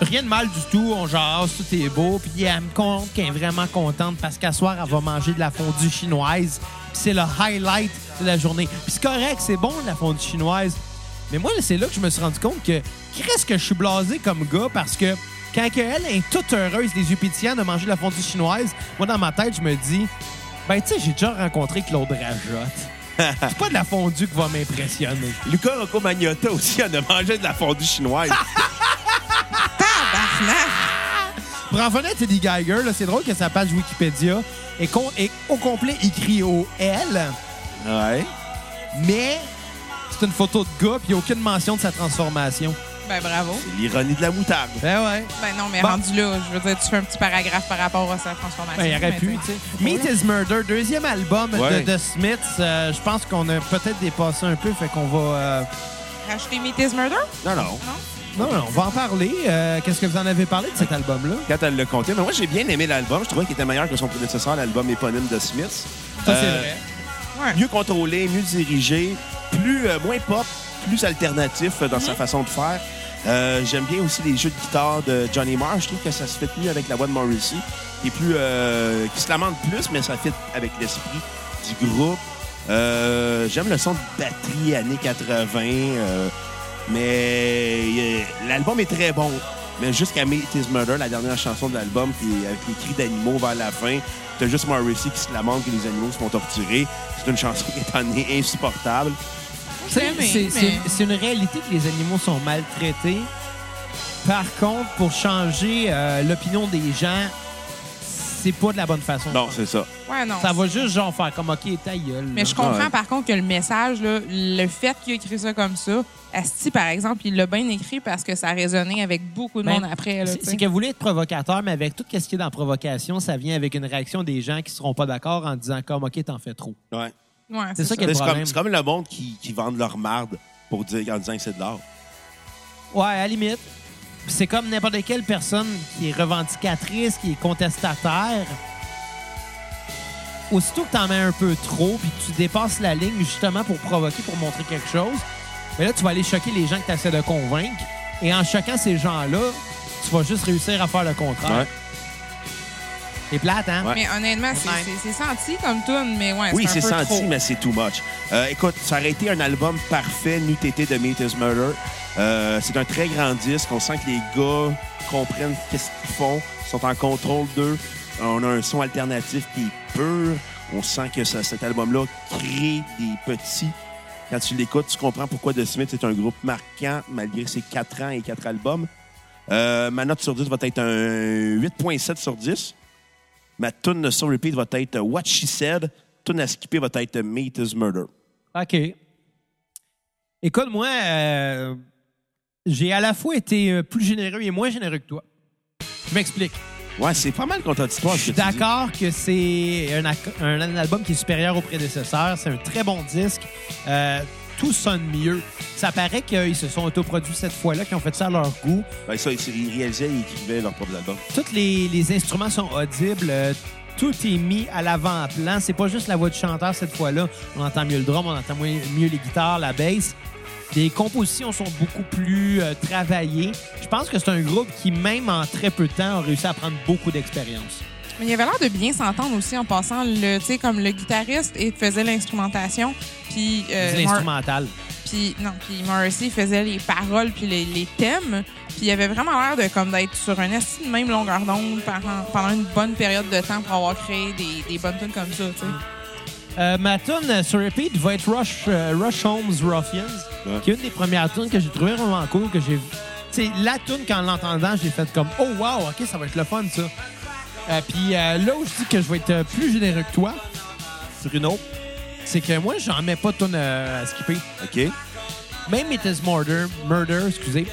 B: rien de mal du tout, on jase, tout est beau, puis elle me compte qu'elle est vraiment contente parce qu'à soir, elle va manger de la fondue chinoise, c'est le highlight de la journée. Puis c'est correct, c'est bon, la fondue chinoise, mais moi, c'est là que je me suis rendu compte que qu'est-ce que je suis blasé comme gars parce que quand elle est toute heureuse, les yeux de manger de la fondue chinoise, moi, dans ma tête, je me dis, ben, tu sais, j'ai déjà rencontré Claude Rajotte. C'est pas de la fondue qui va m'impressionner.
A: Lucas Rocco Magnotta aussi en a mangé de la fondue chinoise. (laughs)
B: Pour en revenir à Teddy Geiger, là, c'est drôle que sa page Wikipédia est, con- est au complet écrit au L,
A: ouais.
B: mais c'est une photo de gars, puis il n'y a aucune mention de sa transformation.
C: Ben bravo.
A: C'est l'ironie de la moutarde.
B: Ben ouais.
C: Ben non, mais
B: Bon.
C: rendu là, je veux dire, tu fais un petit paragraphe par rapport à sa transformation.
B: Ben, il aurait
C: mais
B: pu,
C: t'sais.
B: tu sais. Meet is Murder, deuxième album
A: Ouais.
B: de The Smiths. Euh, je pense qu'on a peut-être dépassé un peu, fait qu'on va... euh,
C: Racheter Meet is Murder?
A: Non, non.
B: Non, non, on va en parler. Euh, Qu'est-ce que vous en avez parlé de cet album-là?
A: Quand elle l'a compté. Mais moi, j'ai bien aimé l'album. Je trouvais qu'il était meilleur que son prédécesseur, l'album éponyme de Smith.
B: Ça, c'est
A: Euh,
B: vrai.
C: Ouais.
A: Mieux contrôlé, mieux dirigé, plus euh, moins pop, plus alternatif dans sa façon de faire. Euh, J'aime bien aussi les jeux de guitare de Johnny Marr. Je trouve que ça se fait mieux avec la voix de Morrissey, qui est plus, euh, qui se lamente plus, mais ça fit avec l'esprit du groupe. Euh, J'aime le son de batterie années 80, euh, mais l'album est très bon. Mais jusqu'à Meet Is Murder, la dernière chanson de l'album, qui est avec les cris d'animaux vers la fin, t'as juste Morrissey qui se lamente que les animaux se font torturer. C'est une chanson qui est insupportable.
B: C'est
C: mais-
B: une réalité que les animaux sont maltraités. Par contre, pour changer euh, l'opinion des gens, c'est pas de la bonne façon.
A: Non, c'est ça.
C: Ouais, non.
B: Ça va juste genre faire comme OK, ta gueule.
C: Mais
B: là.
C: je comprends
A: Ouais.
C: par contre que le message, là, le fait qu'il a écrit ça comme ça, Asti, par exemple, il l'a bien écrit parce que ça a résonné avec beaucoup de
B: Ben,
C: monde après.
B: C'est qu'elle voulait être provocateur, mais avec tout ce qui est dans la provocation, ça vient avec une réaction des gens qui seront pas d'accord en disant comme OK, t'en fais trop.
A: Ouais.
C: Ouais,
B: c'est ça qui est-
A: C'est
B: le
A: comme,
B: problème.
A: c'est comme le monde qui, qui vendent leur marde pour dire, en disant que c'est de l'art.
B: Ouais, à la limite. C'est comme n'importe quelle personne qui est revendicatrice, qui est contestataire. Aussitôt que t'en mets un peu trop, puis que tu dépasses la ligne justement pour provoquer, pour montrer quelque chose, mais là, tu vas aller choquer les gens que tu essaies de convaincre. Et en choquant ces gens-là, tu vas juste réussir à faire le contraire.
A: Ouais.
B: C'est plate, hein?
A: Ouais.
C: Mais honnêtement, c'est- senti comme tune, mais ouais,
A: Oui,
C: c'est
A: c'est
C: un peu
A: senti,
C: trop.
A: mais c'est too much. Euh, écoute, ça aurait été un album parfait, n'eût été de Meet Is Murder. Euh, c'est un très grand disque. On sent que les gars comprennent qu'est-ce qu'ils font, sont en contrôle d'eux. On a un son alternatif qui est pur. On sent que ça- cet album-là crée des petits. Quand tu l'écoutes, tu comprends pourquoi The Smith est un groupe marquant malgré ses 4 ans et 4 albums. Euh, ma note sur 10 va être un 8.7 sur 10. Ma tune sur repeat va être What She Said. Tune à skipper va être Meet Is Murder.
B: OK. Écoute, moi, euh, j'ai à la fois été euh, plus généreux et moins généreux que toi. Je m'explique.
A: Ouais, c'est pas mal contradictoire.
B: Je suis d'accord que c'est un album qui est supérieur au prédécesseur. C'est un très bon disque. Euh, tout sonne mieux. Ça paraît qu'ils se sont autoproduits cette fois-là, qu'ils ont fait ça à leur goût.
A: Ben, ça, ils, réalisaient et écrivaient leur propre album.
B: Tous les, les instruments sont audibles. euh, tout est mis à l'avant-plan. C'est pas juste la voix du chanteur cette fois-là. On entend mieux le drum, on entend mieux mieux les guitares, la bass. Les compositions sont beaucoup plus euh, travaillées. Je pense que c'est un groupe qui, même en très peu de temps, a réussi à prendre beaucoup d'expérience.
C: Mais il avait l'air de bien s'entendre aussi en passant. Le, tu sais, comme le guitariste il faisait l'instrumentation, puis euh,
B: l'instrumental.
C: puis non, puis Morrissey faisait les paroles puis les, les thèmes. Puis il avait vraiment l'air de comme d'être sur un esti de même longueur d'onde pendant, pendant une bonne période de temps pour avoir créé des, des bonnes tunes comme ça. tu sais.
B: Euh, ma tune euh, sur repeat va être Rush, euh, Rush Holmes Ruffians,
A: Ouais.
B: qui est une des premières tunes que j'ai trouvé vraiment cool, que j'ai... C'est la tune qu'en l'entendant, j'ai fait comme « Oh, wow, OK, ça va être le fun, ça. Euh, Puis euh, là où je dis que je vais être euh, plus généreux que toi, Bruno, c'est que moi, j'en mets pas tune euh, à skipper.
A: OK?
B: Même It is Murder, Murder excusez,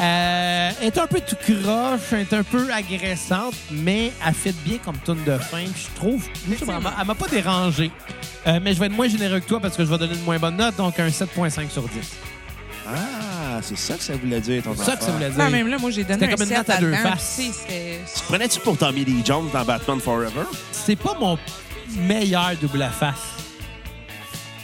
B: euh, est un peu tout croche, est un peu agressante, mais elle fit bien comme tune de fin. Puis je trouve, elle m'a pas dérangé. Euh, mais je vais être moins généreux que toi parce que je vais donner une moins bonne note, donc un 7.5 sur 10.
A: Ah, c'est ça que ça voulait dire, ton
B: C'est ça que ça voulait dire.
C: Non, même là, moi, j'ai donné
B: C'était
C: un
B: comme une
C: 7
B: note à deux faces.
C: tu
A: prenais-tu pour Tommy Lee Jones dans Batman Forever?
B: C'est pas mon meilleur double face.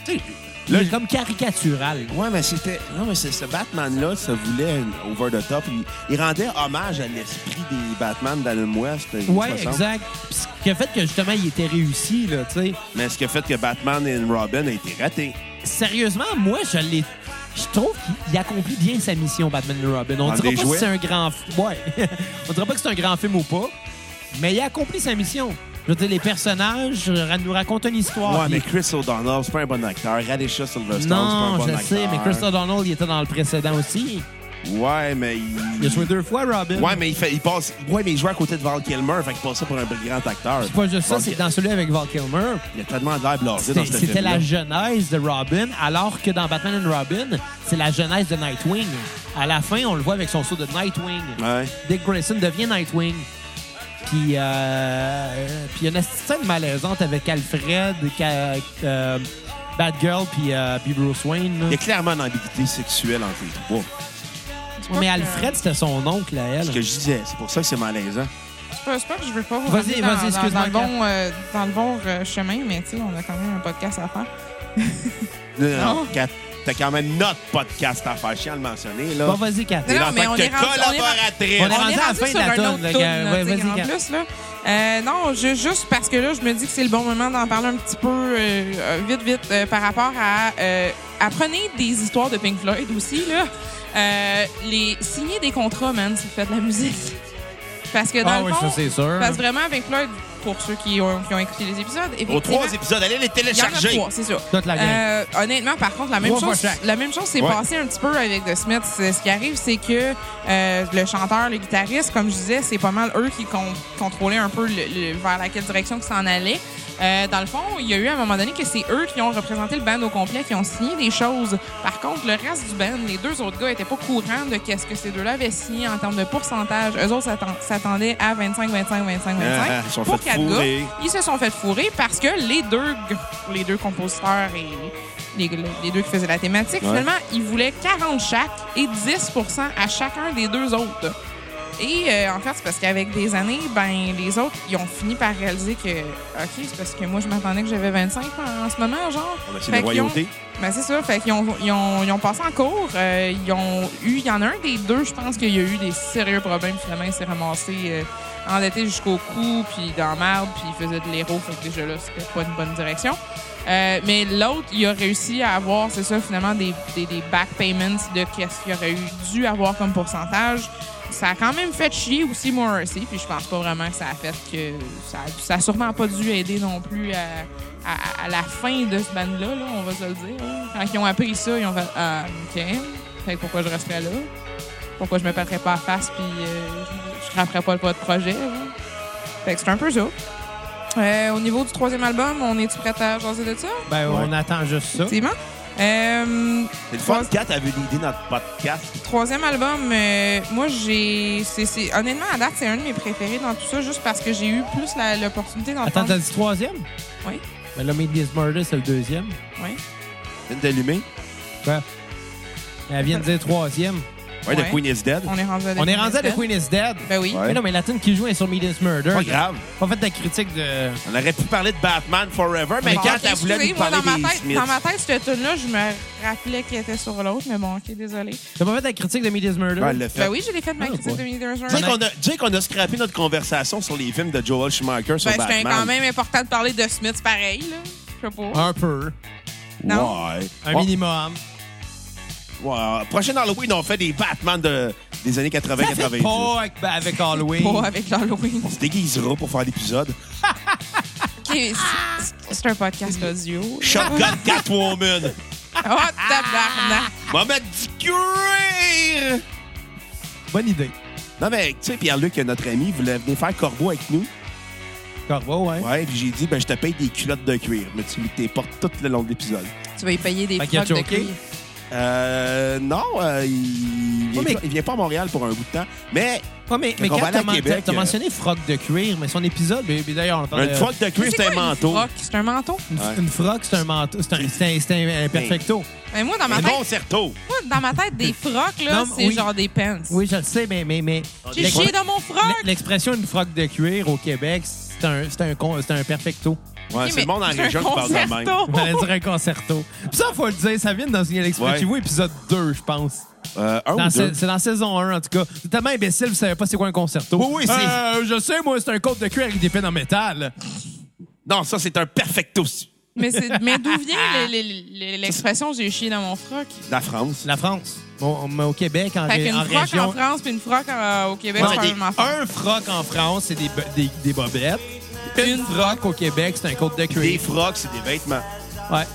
A: Tu sais,
B: Il
A: là,
B: est comme caricatural.
A: Ouais, mais c'était. Non, mais c'est ce Batman-là, ça voulait un over the top. Il, il rendait hommage à l'esprit des Batman d'Alan West.
B: Ouais,
A: 60.
B: exact. Puis ce qui a fait que justement, il était réussi, là, tu sais.
A: Mais ce qui a fait que Batman et Robin a été raté.
B: Sérieusement, moi, je l'ai. Je trouve qu'il accomplit bien sa mission, Batman et Robin. On
A: Dans
B: dira pas
A: jouets?
B: si c'est un grand. Ouais. (laughs) On dira pas que c'est un grand film ou pas, mais il a accompli sa mission. Je veux dire, les personnages euh, nous racontent une histoire.
A: ouais, mais Chris O'Donnell, c'est pas un bon acteur. Radisha Silverstone, c'est pas un
B: Non,
A: bon
B: je
A: acteur.
B: sais, mais Chris O'Donnell, il était dans le précédent aussi.
A: Ouais, mais il.
B: Il a joué deux fois, Robin.
A: Ouais, mais il, fait, il passe. Ouais, mais il joue à côté de Val Kilmer, fait qu'il passait pour un grand acteur.
B: C'est pas juste ça, c'est dans celui avec Val Kilmer.
A: Il a tellement l'air blasé dans
B: C'était
A: ce
B: c'était
A: film
B: la genèse de Robin, alors que dans Batman and Robin, c'est la genèse de Nightwing. À la fin, on le voit avec son saut de Nightwing.
A: Ouais.
B: Dick Grayson devient Nightwing. Puis, euh, puis il y a une scène malaisante avec Alfred, euh, Batgirl, puis, euh, puis Bruce Wayne.
A: Il y a clairement une ambiguïté sexuelle entre les trois.
C: C'est
B: Ouais,
C: pas
B: mais
C: que-
B: Alfred, c'était son oncle à elle.
A: Ce que je disais, c'est pour ça que c'est malaisant.
C: C'est pas, c'est pas que je veux pas vous
B: Vas-y, vas-y,
C: dans-
B: excuse-moi,
C: dans le bon, euh, dans le bon euh, chemin, mais tu sais, on a quand même un podcast à faire. (laughs)
A: Non, non, non.
C: Non.
A: Kat, T'as quand même notre podcast à faire, chiant à le mentionner, là.
B: Bon, vas-y, Kat.
A: T'es
C: Non,
A: là
C: non,
A: en
C: mais
A: tant
C: on
A: que
C: est rendu- on est rendu-
A: collaboratrice.
B: On est rendu à la fin de
C: sur
B: la
C: un
B: toune,
C: autre
B: là,
C: toune,
B: gars.
C: là,
B: Ouais,
C: tu sais,
B: vas-y,
C: en plus, là. Euh, non, je- juste parce que là, je me dis que c'est le bon moment d'en parler un petit peu euh, euh, vite, vite euh, par rapport à... euh, apprenez des histoires de Pink Floyd aussi, là. Euh, les, signer des contrats, man, si vous faites de la musique. (laughs) Parce que dans
B: Ah
C: le
B: oui,
C: fond...
B: ça, sûr.
C: parce que vraiment, Pink Floyd, pour ceux qui ont, qui ont écouté les épisodes...
A: Aux trois épisodes, allez les
C: il y en a
A: télécharger.
C: trois, c'est ça.
B: Toute la.
C: Euh, honnêtement, par contre, la même
B: Trois
C: chose, la même chose s'est
A: Ouais.
C: passée un petit peu avec The Smiths. Euh, Ce qui arrive, c'est que euh, le chanteur, le guitariste, comme je disais, c'est pas mal eux qui con- contrôlaient un peu le- le- vers laquelle direction que ça en allait. Euh, dans le fond, il y a eu à un moment donné que c'est eux qui ont représenté le band au complet, qui ont signé des choses. Par contre, le reste du band, les deux autres gars, étaient pas courants de qu'est-ce que ces deux-là avaient signé en termes de pourcentage. Eux autres s'attend- s'attendaient à 25, 25, 25, 25.
A: Ah, ils sont
C: pour
A: fait
C: quatre gars. Ils se sont fait fourrer parce que les deux, les deux compositeurs et les, les deux qui faisaient la thématique,
A: Ouais.
C: finalement, ils voulaient 40 chaque et 10% à chacun des deux autres. Et euh, en fait, c'est parce qu'avec des années, ben les autres, ils ont fini par réaliser que, OK, c'est parce que moi, je m'attendais que j'avais 25 en, en ce moment, genre.
A: On a
C: Fait
A: de
C: ont-. Ben c'est ça. Fait qu'ils ont, ils ont, ils ont passé en cours. euh, ils ont eu, il y en a un des deux, je pense qu'il y a eu des sérieux problèmes. Finalement, il s'est ramassé euh, endetté jusqu'au cou, puis dans merde, puis il faisait de l'héros. Fait que déjà là, c'était pas une bonne direction. Euh, mais l'autre, il a réussi à avoir, c'est ça, finalement, des, des, des back payments de qu'est-ce qu'il aurait eu dû avoir comme pourcentage. Ça a quand même fait chier aussi Morrissey, puis je pense pas vraiment que ça a fait que. Ça, a- ça a sûrement pas dû aider non plus à, à, à la fin de ce band-là, là, on va se le dire. Quand ils ont appris ça, ils ont fait Ah, OK. Fait pourquoi je resterais là? Pourquoi je me pèterais pas à face puis euh, je, je scraperais pas le pas de projet? là? Fait que c'est un peu ça. Euh, au niveau du troisième album, on est-tu prêt à jaser de ça?
B: Ben,
A: Ouais.
B: on attend juste ça.
C: Effectivement. Euh,
A: C'est le fun. Kat avait l'idée notre podcast.
C: Troisième album, euh, moi j'ai. c'est- c'est- Honnêtement, à date, c'est un de mes préférés dans tout ça, juste parce que j'ai eu plus la- l'opportunité
B: Attends,
C: d'entendre.
B: t'as dit troisième?
C: Oui.
B: Ben là, Made This Murder, c'est le deuxième.
C: Oui.
A: Viens d'allumer.
B: Quoi? Elle vient de dire troisième.
A: Ouais,
C: Ouais.
A: The Queen is Dead.
C: On est rendu à The
B: On est
C: Queen
B: rendu à
C: is
B: The
C: Dead.
B: Queen is Dead.
C: Ben oui.
A: Ouais.
B: Mais non, mais la tune qui joue est sur Meetings Murder.
A: Pas grave.
B: Pas fait de la critique de.
A: On aurait pu parler de Batman Forever, mais
C: Bon,
A: quand elle voulait nous parler
C: dans
A: des
C: ma, tête,
A: Smiths.
C: dans ma tête, cette tune-là, je me rappelais qu'elle était sur l'autre, mais bon, ok, désolé.
B: T'as pas fait de la critique de Meetings Murder?
A: Ouais, elle l'a fait.
C: Ben oui, je l'ai fait ma
B: Ah,
C: critique
B: bon.
C: de Meteor's
A: sais qu'on a, tu sais qu'on a scrappé notre conversation sur les films de Joel Schumacher sur
C: Ben, c'était
A: Batman.
C: quand même important de parler de Smith pareil, là. Je sais pas.
B: Un peu.
C: Non?
A: Ouais.
B: Un
A: Ouais.
B: minimum.
A: Ouais. Prochain Halloween, on fait des Batman de, des années
B: Ça fait
A: 80-90.
B: pas avec, avec Halloween.
C: Pas avec l'Halloween.
A: On se déguisera pour faire l'épisode. (laughs)
C: Ok, c'est- un podcast audio.
A: Shotgun (laughs) Catwoman.
C: Oh, tabarnak!
A: Va mettre du cuir!
B: Bonne idée.
A: Non, mais tu sais, Pierre-Luc, notre ami, voulait venir faire corbeau avec nous.
B: Corbeau, ouais.
A: Ouais, puis j'ai dit, ben, je te paye des culottes de cuir, mais tu les portes tout le long de l'épisode.
C: Tu vas y payer des frocs de cuir.
A: Euh, non, euh, il, vient
B: Ouais, mais-
A: pas, il vient pas à Montréal pour un bout de temps, mais
B: Ouais, mais, mais
A: on
B: quand
A: va aller
B: t'as men-
A: Québec,
B: t'as
A: euh,
B: mentionné froc de cuir, mais son épisode, mais, mais d'ailleurs, on parle
A: un froc de cuir,
C: C'est
A: c'est un
C: une
A: manteau.
C: froc? C'est un manteau?
B: Une,
A: Ouais.
B: une froc, c'est un manteau. C'est un, c'est un- c'est un- un perfecto.
C: Mais moi, dans ma
A: Un
C: tête,
A: concerto.
C: moi, dans ma tête des frocs, là,
B: Non,
C: c'est
B: oui.
C: genre des pants.
B: Oui, je le sais, mais. mais, mais
C: J'ai
B: l'ex-
C: chié dans mon froc!
B: L'expression une froc de cuir au Québec, c'est un, c'est un, con- c'est un perfecto.
A: Ouais, c'est le monde en région qui parle de même.
C: concerto.
B: On allait dire un concerto. Puis ça, faut le dire, ça vient dans une
A: Ouais.
B: épisode 2, je pense.
A: Euh, un
B: Dans
A: ou
B: sa-
A: deux.
B: C'est dans saison 1, en tout cas. C'est tellement imbécile, vous savez pas c'est quoi un concerto.
A: Oui, oui, c'est-
B: Euh, je sais, moi, c'est un côte de cuir avec des pins en métal.
A: Non, ça, c'est un perfecto.
C: Mais, c'est- mais d'où vient le- le- le- l'expression j'ai chié dans mon froc?
A: La France.
B: La France. Au, mais au Québec, en,
C: Fait
B: en
C: froc
B: région.
C: en France puis une froc euh, au Québec, c'est
B: un froc en France, c'est des, des, des bobettes. Une,
C: Une
B: froc au Québec, c'est un côte de
A: Des
B: cuir.
A: frocs, c'est des vêtements.
B: Ouais.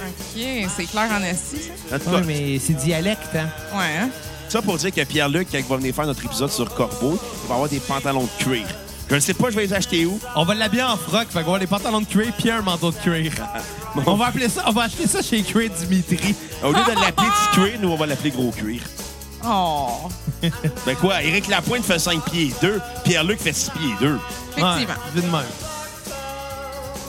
C: OK, c'est clair en esti, ça?
A: En tout cas,
B: Ouais, mais c'est dialecte, hein?
C: Ouais, hein?
A: ça pour dire que Pierre-Luc, quand il va venir faire notre épisode sur Corbeau, il va avoir des pantalons de cuir. Je ne sais pas, je vais les acheter où.
B: On va l'habiller en froc, fait qu'on va avoir des pantalons de cuir puis un manteau de cuir. (laughs) on va appeler ça, on va acheter ça chez Cuir Dimitri.
A: Au lieu de (laughs) l'appeler petit cuir, nous, on va l'appeler gros cuir.
C: Oh!
A: Ben quoi, Éric Lapointe fait 5 pieds 2, Pierre-Luc fait 6 pieds 2.
C: Effectivement.
B: Ouais, de même.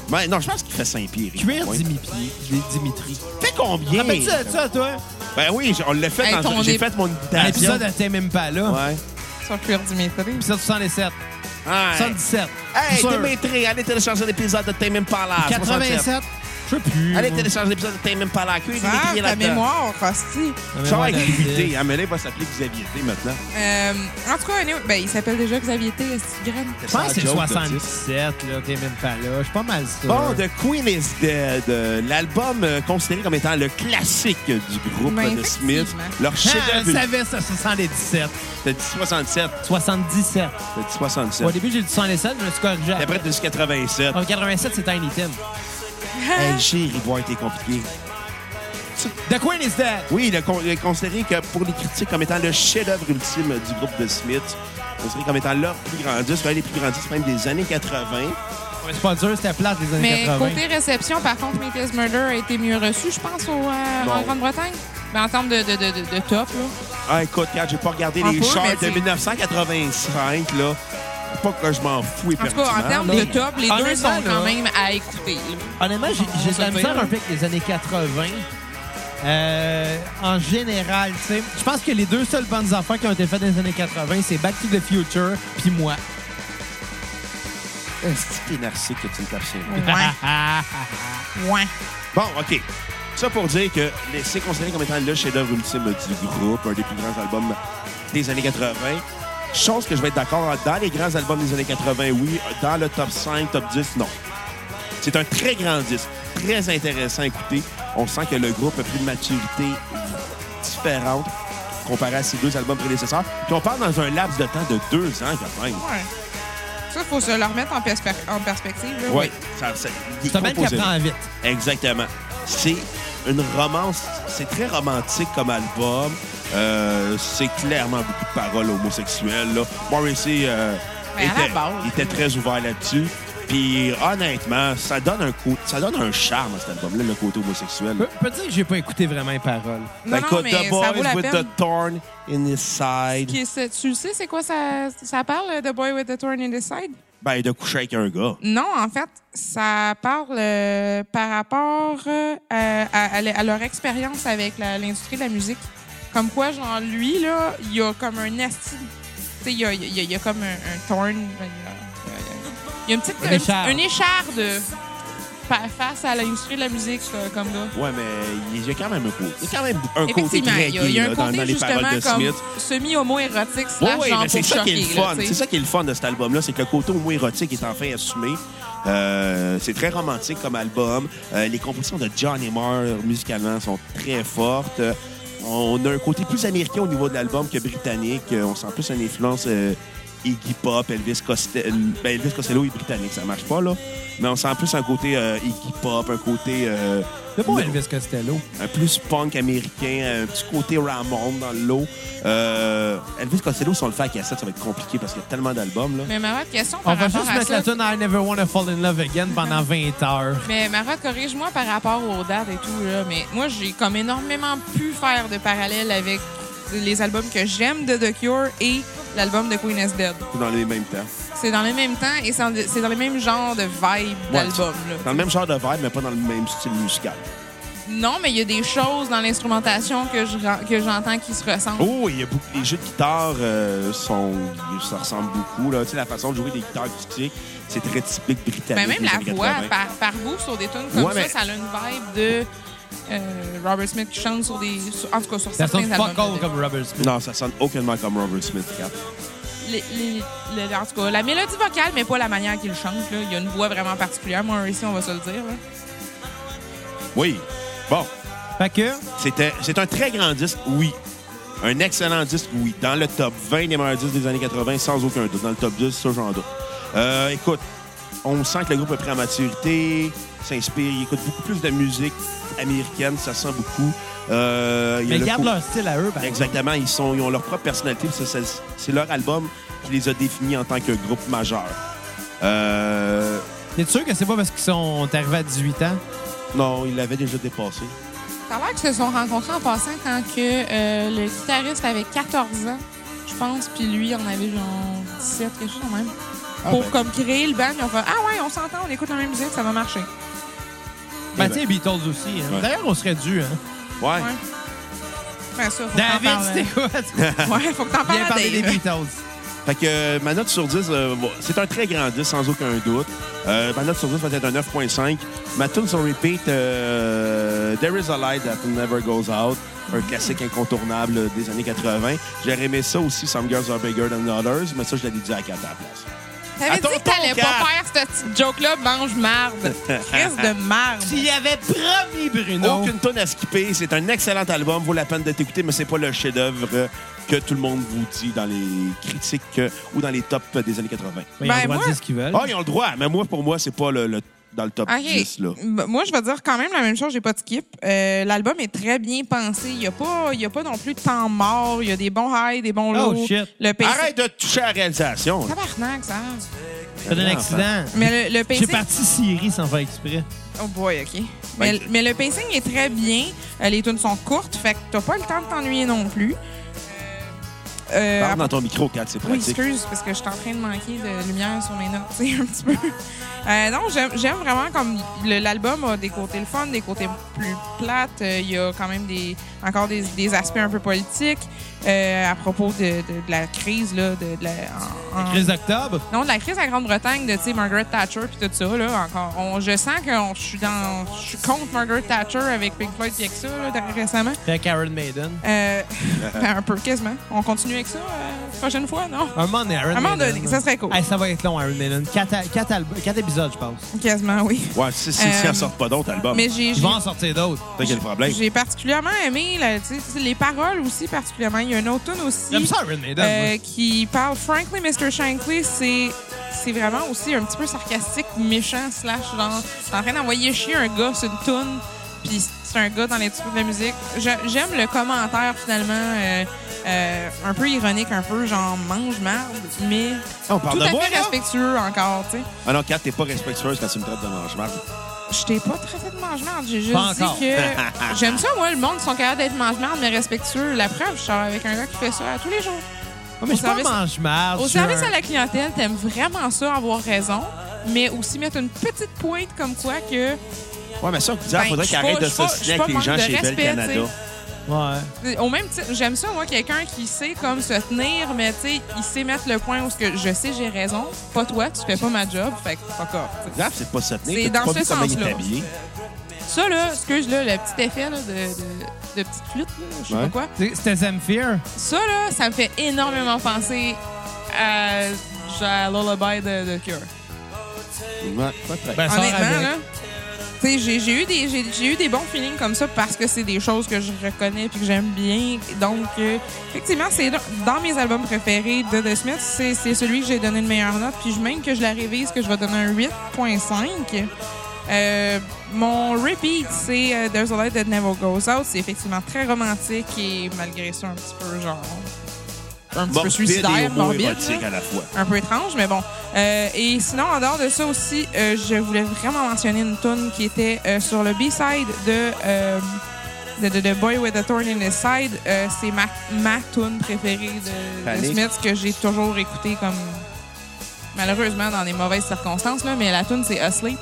A: Ben, non, je pense qu'il fait 5 pieds, Éric
B: Cuir
A: Lapointe.
B: Dimitri. Dimitri.
A: Fait combien?
B: Rappelles-tu de ça, toi?
A: Ben oui, on l'a fait
C: Hey,
A: dans...
C: ton
A: J'ai fait mon
B: Un
A: imitation.
B: épisode à Thème Impala.
A: Ouais.
C: Sur cuir Dimitri.
B: Épisode 77.
A: Ouais.
B: 77.
A: Hey,
B: Sûr.
A: Dimitri, allez télécharger l'épisode de Tame Impala.
B: 87. Je sais plus.
A: Allez
B: moi.
A: télécharger l'épisode de Tame Impala. Cuir
C: Ah,
A: Dimitri est
C: ta mémoire.
B: La
A: va
B: mémoire
A: avec. Xavier. Ah, mais là, il va s'appeler Xavier T maintenant.
C: Euh, en tout cas, anyway, ben, il s'appelle déjà Xavier T. Graine?
B: Je pense que c'est
A: joke de
B: 77, là, Thème Impala. Je suis pas mal sûr.
A: Bon, The Queen is Dead, euh, l'album euh, considéré comme étant le classique du groupe
C: Ben,
A: de Smith. Leur
B: Ah,
A: chef-d'œuvre.
B: je savais ça, 77.
A: T'as dit 67.
B: 77.
A: T'as dit 67.
B: Au début, j'ai dit 77, je me suis corrigé.
A: Après, t'as dit 87.
B: En 87, c'est Tiny Tim.
A: Hey, j'ai ri voir été compliqué.
B: The Queen is dead.
A: Oui, il est con- est considéré que pour les critiques comme étant le chef-d'œuvre ultime du groupe de Smith. Considéré comme étant leur plus grand disque, des plus grands disques même des années 80.
B: Ouais, C'est pas dur, c'était plate des années
C: Mais
B: 80.
C: côté réception, par contre, Meteor's Murder a été mieux reçu, je pense, au, euh, en Grande-Bretagne. Ben, en termes de, de, de, de- de top, là.
A: Ah, écoute, regarde, j'ai pas regardé les
C: peu,
A: charts
C: mais
A: de
C: tu-
A: 1985, là. Pas que je m'en fous
C: En tout cas, en termes de top, les deux sont quand même à écouter.
B: Honnêtement, j'ai de la misère un peu avec les années 80. Euh, en général, tu sais, je pense que les deux seules bonnes affaires qui ont été faites dans les années 80, c'est Back to the Future puis moi.
A: Est-ce que t'es narcissique que tu me le
C: Ouais. (laughs) ouais.
A: Bon, OK. Ça pour dire que c'est considéré comme étant le chef-d'œuvre ultime du groupe, un des plus grands albums des années 80. Chose que je vais être d'accord, dans les grands albums des années 80, oui. Dans le top 5, top 10, non. C'est un très grand disque, très intéressant à écouter. On sent que le groupe a pris une maturité différente comparé à ses deux albums prédécesseurs. Puis on parle dans un laps de temps de deux ans quand même.
C: Ouais. Ça, il faut se le remettre en, perspe- en perspective. là.
A: Oui. Ça, ça,
B: C'est un band qui apprend vite.
A: Exactement. C'est une romance, c'est très romantique comme album. Euh, c'est clairement beaucoup de paroles homosexuelles. Là. Morrissey euh, était,
C: base.
A: il était très ouvert là-dessus. Puis honnêtement, ça donne un coup, ça donne un charme à cet album-là, le côté homosexuel.
B: Peut, peut dire que j'ai pas écouté vraiment les paroles.
C: Non,
A: Ben,
C: non,
A: écoute,
C: mais
A: The
C: ça
A: Boys
C: vaut la
A: with
C: peine.
A: the Thorn in his side.
C: Qui est ce- tu sais, c'est quoi ça, ça parle, The Boy with the Thorn in the Side?
A: Ben, de coucher avec un gars.
C: Non, en fait, ça parle euh, par rapport euh, à, à- à le- à leur expérience avec l'industrie de la musique. Comme quoi, genre, lui, là, il y a comme un esti. Tu sais, il y a, il a- il y a comme un, un thorn. ben, Il y a, il y a une petite.
B: Une écharde.
C: Une écharde fa- face à l'industrie de la musique, euh, comme gars.
A: Ouais, mais il y a quand même un côté. Il y a quand même un côté très
C: il y a, il y a
A: gay,
C: un
A: là, dans,
C: côté
A: dans les paroles de
C: comme
A: Smith.
C: semi-homo-érotique slash genre
A: mais c'est ça qui est le
C: là,
A: fun. C'est ça qui est le fun de cet album-là, c'est que le côté homo-érotique est enfin assumé. Euh, c'est très romantique comme album. Euh, les compositions de Johnny Marr musicalement sont très fortes. On a un côté plus américain au niveau de l'album que britannique. Euh, on sent plus une influence euh, Iggy Pop, Elvis Costello. Ben, Elvis Costello est britannique, ça marche pas là. Mais on sent plus un côté euh, Iggy Pop, un côté euh,
B: C'est bon. Elvis Costello.
A: un plus punk américain, un petit côté Ramon dans le lot. Euh, Elvis Costello, si on le fait à cassette, ça va être compliqué parce qu'il y a tellement d'albums. Là.
C: Mais Marotte, question par
B: On va
C: rapport
B: juste mettre
C: ça.
B: la tune I Never Wanna Fall in Love Again pendant (laughs) 20 heures.
C: Mais Marotte, corrige-moi par rapport aux dates et tout, là. Mais moi, j'ai comme énormément pu faire de parallèles avec les albums que j'aime de The Cure et l'album de Queen is Dead.
A: Tout dans les mêmes temps.
C: C'est dans le même temps et c'est dans- c'est le même genre de vibe d'album.
A: Dans le même genre de vibe, mais pas dans le même style musical.
C: Non, mais il y a des choses dans l'instrumentation que je ren- que j'entends qui se ressemblent.
A: Oh, il y a beaucoup. Les jeux de guitare euh, sont. Ça ressemble beaucoup. Là. Tu sais, la façon de jouer des guitares acoustiques, c'est très typique britannique.
C: Mais même
A: des
C: la voix,
A: 80.
C: par, par bout, sur des tunes comme
A: Ouais, mais-
C: ça, ça a une vibe de Robert Smith qui chante sur des. sur- en tout cas, sur
B: Ça
C: certains
B: sonne
C: albums.
B: all comme Robert Smith.
A: Non, ça sonne aucunement comme Robert Smith. Cap.
C: Les- les- le- en tout cas, la mélodie vocale, mais pas la manière qu'il chante. Là. Il y a une voix vraiment particulière. Moi, ici, on va se le dire. là.
A: Oui. Bon.
B: Fait que,
A: C'était, c'est un très grand disque, oui. Un excellent disque, oui. Dans le top 20 des meilleurs disques des années 80, sans aucun doute. Dans le top 10, ça, j'en doute. Euh, écoute, on sent que le groupe a pris en maturité, s'inspire, il écoute beaucoup plus de musique américaine, ça sent beaucoup. Euh,
B: mais
A: le
B: garde
A: co-
B: leur style à eux, par exemple.
A: Exactement, ils, sont, ils ont leur propre personnalité. c'est, leur album qui les a définis en tant que groupe majeur. Euh,
B: T'es sûr que c'est pas parce qu'ils sont arrivés à 18 ans?
A: non, ils l'avaient déjà dépassé.
C: Ça a l'air qu'ils se sont rencontrés en passant quand que, euh, le guitariste avait 14 ans, je pense, puis lui en avait genre 17, quelque chose de même.
A: Ah
C: Pour
A: ben.
C: comme créer le band, ils ont fait Ah ouais, on s'entend, on écoute la même musique, ça va marcher.
B: Ben, tu sais, Beatles aussi. hein.
A: Ouais.
B: D'ailleurs, on serait dû, hein.
A: Ouais.
C: Ouais. Ben ça, faut que t'en
B: David,
C: parles,
B: c'était quoi?
C: euh, (laughs) Ouais, faut que t'en parles
B: Viens
C: à
B: parler des
C: Dave.
B: Beatles.
A: Fait que euh, ma note sur 10, euh, c'est un très grand 10, sans aucun doute. Euh, ma note sur 10 va être un 9.5. Ma tune sur repeat, euh, There is a light that never goes out, un classique incontournable des années 80. J'aurais aimé ça aussi, Some Girls Are Bigger Than Others, mais ça, je l'ai dit à 4 à la place.
C: T'avais dit que t'allais pas faire cette petite joke-là, mange marde. (laughs) Crise de marde.
B: Tu y avais promis, Bruno.
A: Aucune tonne à skipper. C'est un excellent album, vaut la peine d'être écouté, mais c'est pas le chef-d'œuvre que tout le monde vous dit dans les critiques euh, ou dans les tops des années 80.
B: Mais ils ont
C: Ben,
B: le droit de
C: moi-
B: dire ce qu'ils veulent.
A: Ah, ils ont le droit, mais moi, pour moi, c'est pas le, le- dans le top
C: OK.
A: 10. Là.
C: Ben, Moi, je vais dire quand même la même chose, j'ai pas de skip. Euh, L'album est très bien pensé. Il n'y a, pas- il y a pas non plus de temps mort. Il y a des bons highs, des bons
B: Oh,
C: lows.
B: shit.
C: Le pacing...
A: Arrête de toucher à la réalisation.
C: Tabarnak, ça.
B: C'est un accident.
C: Mais le, le
B: J'ai
C: pacing...
B: parti Siri sans faire exprès.
C: Oh boy, OK. Mais,
A: Ben,
C: mais le pacing est très bien. Euh, les tunes sont courtes, fait que t'as pas le temps de t'ennuyer non plus. Euh,
A: Parle dans ton micro, Kat, c'est
C: Oui,
A: pratique.
C: excuse, parce que je suis en train de manquer de lumière sur mes notes, (laughs) un petit peu. Euh, non, j'aime vraiment comme l'album a des côtés le fun, des côtés plus plates. Euh, Il y a quand même des encore des, des aspects un peu politiques euh, à propos de, de- de la crise là, de, de la, en-
B: Crise d'octobre?
C: non, de la crise en Grande-Bretagne, de Margaret Thatcher puis tout ça là. Encore, on- je sens que on- je suis dans, je suis contre Margaret Thatcher avec Pink Floyd et avec ça là, récemment.
B: Fait Karen Maiden. (laughs)
C: Ben, un peu quasiment. On continue avec ça euh, prochaine fois, non?
B: Un moment donné,
C: À un moment
B: Maiden.
C: donné, ça serait cool.
B: Hey, ça va être long, Iron Maiden. Quatre, quatre quatre épisodes, je pense.
C: Quasiment, oui.
A: Ouais, si, si, si
C: Euh,
A: en sortent pas d'autres albums,
C: Mais j'ai
B: Ils
C: j'ai-
B: vont en sortir d'autres.
A: c'est quel problème?
C: j'ai particulièrement aimé la- tu sais, tu sais, les paroles aussi particulièrement. Il y a une autre tune aussi
B: J'aime ça, Iron Maiden.
C: euh, qui parle Frankly Mr. Shankly, c'est c'est vraiment aussi un petit peu sarcastique, méchant slash genre t'es en train d'envoyer chier un gars sur une tune puis c'est un gars dans l'industrie de la musique. J'a- J'aime le commentaire finalement euh, euh, un peu ironique, un peu genre mange-marde, mais
A: Ah, on parle
C: tout
A: de
C: à
A: moi,
C: fait
A: là?
C: respectueux encore, tu sais.
A: Ah non, Kat, t'es pas respectueuse quand tu me traites de mange-marde.
C: Je t'ai pas traité de mange-marde, j'ai juste
B: Pas
C: dit
B: encore.
C: que (laughs) j'aime ça, moi, le monde sont capables d'être mange-marde, mais respectueux. La preuve, je sors avec un gars qui fait ça à tous les jours.
B: Ouais, mais je suis pas
C: service-
B: mange-marde.
C: Au
B: je suis
C: service
B: un-
C: à la clientèle, t'aimes vraiment ça, avoir raison, mais aussi mettre une petite pointe comme quoi que
A: Ouais, mais ça, il
C: Ben,
A: faudrait
C: je suis
A: arrête
C: pas-
A: de
C: je suis pas-
A: s'ostiner
C: je suis
A: avec
C: pas
A: les
C: manque
A: gens
C: de
A: chez Bell
C: respect,
A: Canada.
C: tu.
B: Ouais.
C: Au même titre, j'aime ça, moi, quelqu'un qui sait comme se tenir, mais tu sais, il sait mettre le point où ce que je sais j'ai raison. Pas toi, tu fais pas ma job, fait que fuck off.
A: Grave, c'est pas se tenir.
C: C'est dans
A: pas
C: ce sens-là.
A: habillé?
C: Ça, là, excuse, là, le petit effet là, de, de, de petite flûte, là, je sais
A: Ouais.
C: pas quoi.
B: C'est- C'était Zemfir.
C: Ça, là, ça me fait énormément penser à, à Lullaby de, de Cure.
A: Ouais, pas très.
B: Ben,
C: Honnêtement, là. J'ai j'ai eu, des- j'ai eu des bons feelings comme ça parce que c'est des choses que je reconnais et que j'aime bien. Donc, euh, effectivement, c'est dans- mes albums préférés de The Smiths, c'est c'est celui que j'ai donné une meilleure note. Puis je- même que je la révise, que je vais donner un 8.5. Euh, mon repeat, c'est euh, There's a Light That Never Goes Out. C'est effectivement très romantique et malgré ça, un petit peu genre. Un petit peu suicidaire, morbide.
A: à la fois.
C: un peu étrange, mais bon. Euh, et sinon, en dehors de ça aussi, euh, je voulais vraiment mentionner une tune qui était euh, sur le B-side de, de, de, de Boy with a Thorn in His Side. C'est ma, ma tune préférée de. Smith que j'ai toujours écoutée comme malheureusement dans des mauvaises circonstances, là, mais la tune c'est Asleep.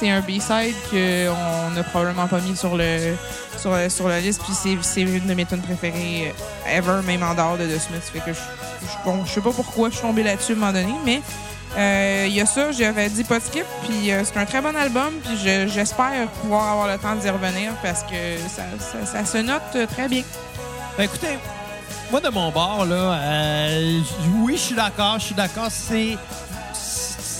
C: C'est un B-side qu'on n'a probablement pas mis sur le sur, la liste, puis c'est- une de mes tunes préférées euh, ever, même en dehors de The Smiths. Fait que je, je, bon, je sais pas pourquoi je suis tombée là-dessus à un moment donné, mais euh, il y a ça, j'aurais dit pas de skip, puis euh, c'est un très bon album, puis je- j'espère pouvoir avoir le temps d'y revenir parce que ça, se note très bien.
B: Ben, écoutez, moi, de mon bord, là, euh, oui, je suis d'accord. Je suis d'accord. C'est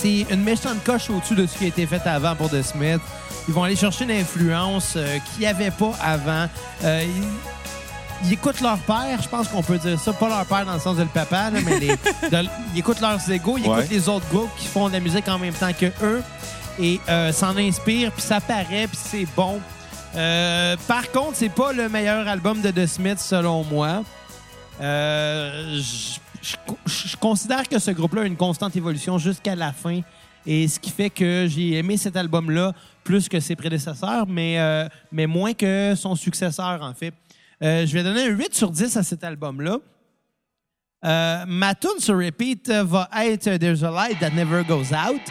B: c'est une méchante coche au-dessus de ce qui a été fait avant pour The Smith. Ils vont aller chercher une influence euh, qu'il n'y avait pas avant. Euh, ils, ils écoutent leur père, je pense qu'on peut dire ça. Pas leur père dans le sens de le papa, là, mais les- (laughs) de- ils écoutent leurs égaux. Ils
A: Ouais.
B: écoutent les autres groupes qui font de la musique en même temps que eux et euh, s'en inspirent, puis ça paraît, puis c'est bon. Euh, par contre, c'est pas le meilleur album de The Smiths selon moi. Je- je je considère que ce groupe-là a une constante évolution jusqu'à la fin. Et ce qui fait que j'ai aimé cet album-là plus que ses prédécesseurs, mais, euh, mais moins que son successeur, en fait. Euh, je vais donner un 8 sur 10 à cet album-là. Euh, ma tune sur repeat va être There's a Light That Never Goes Out.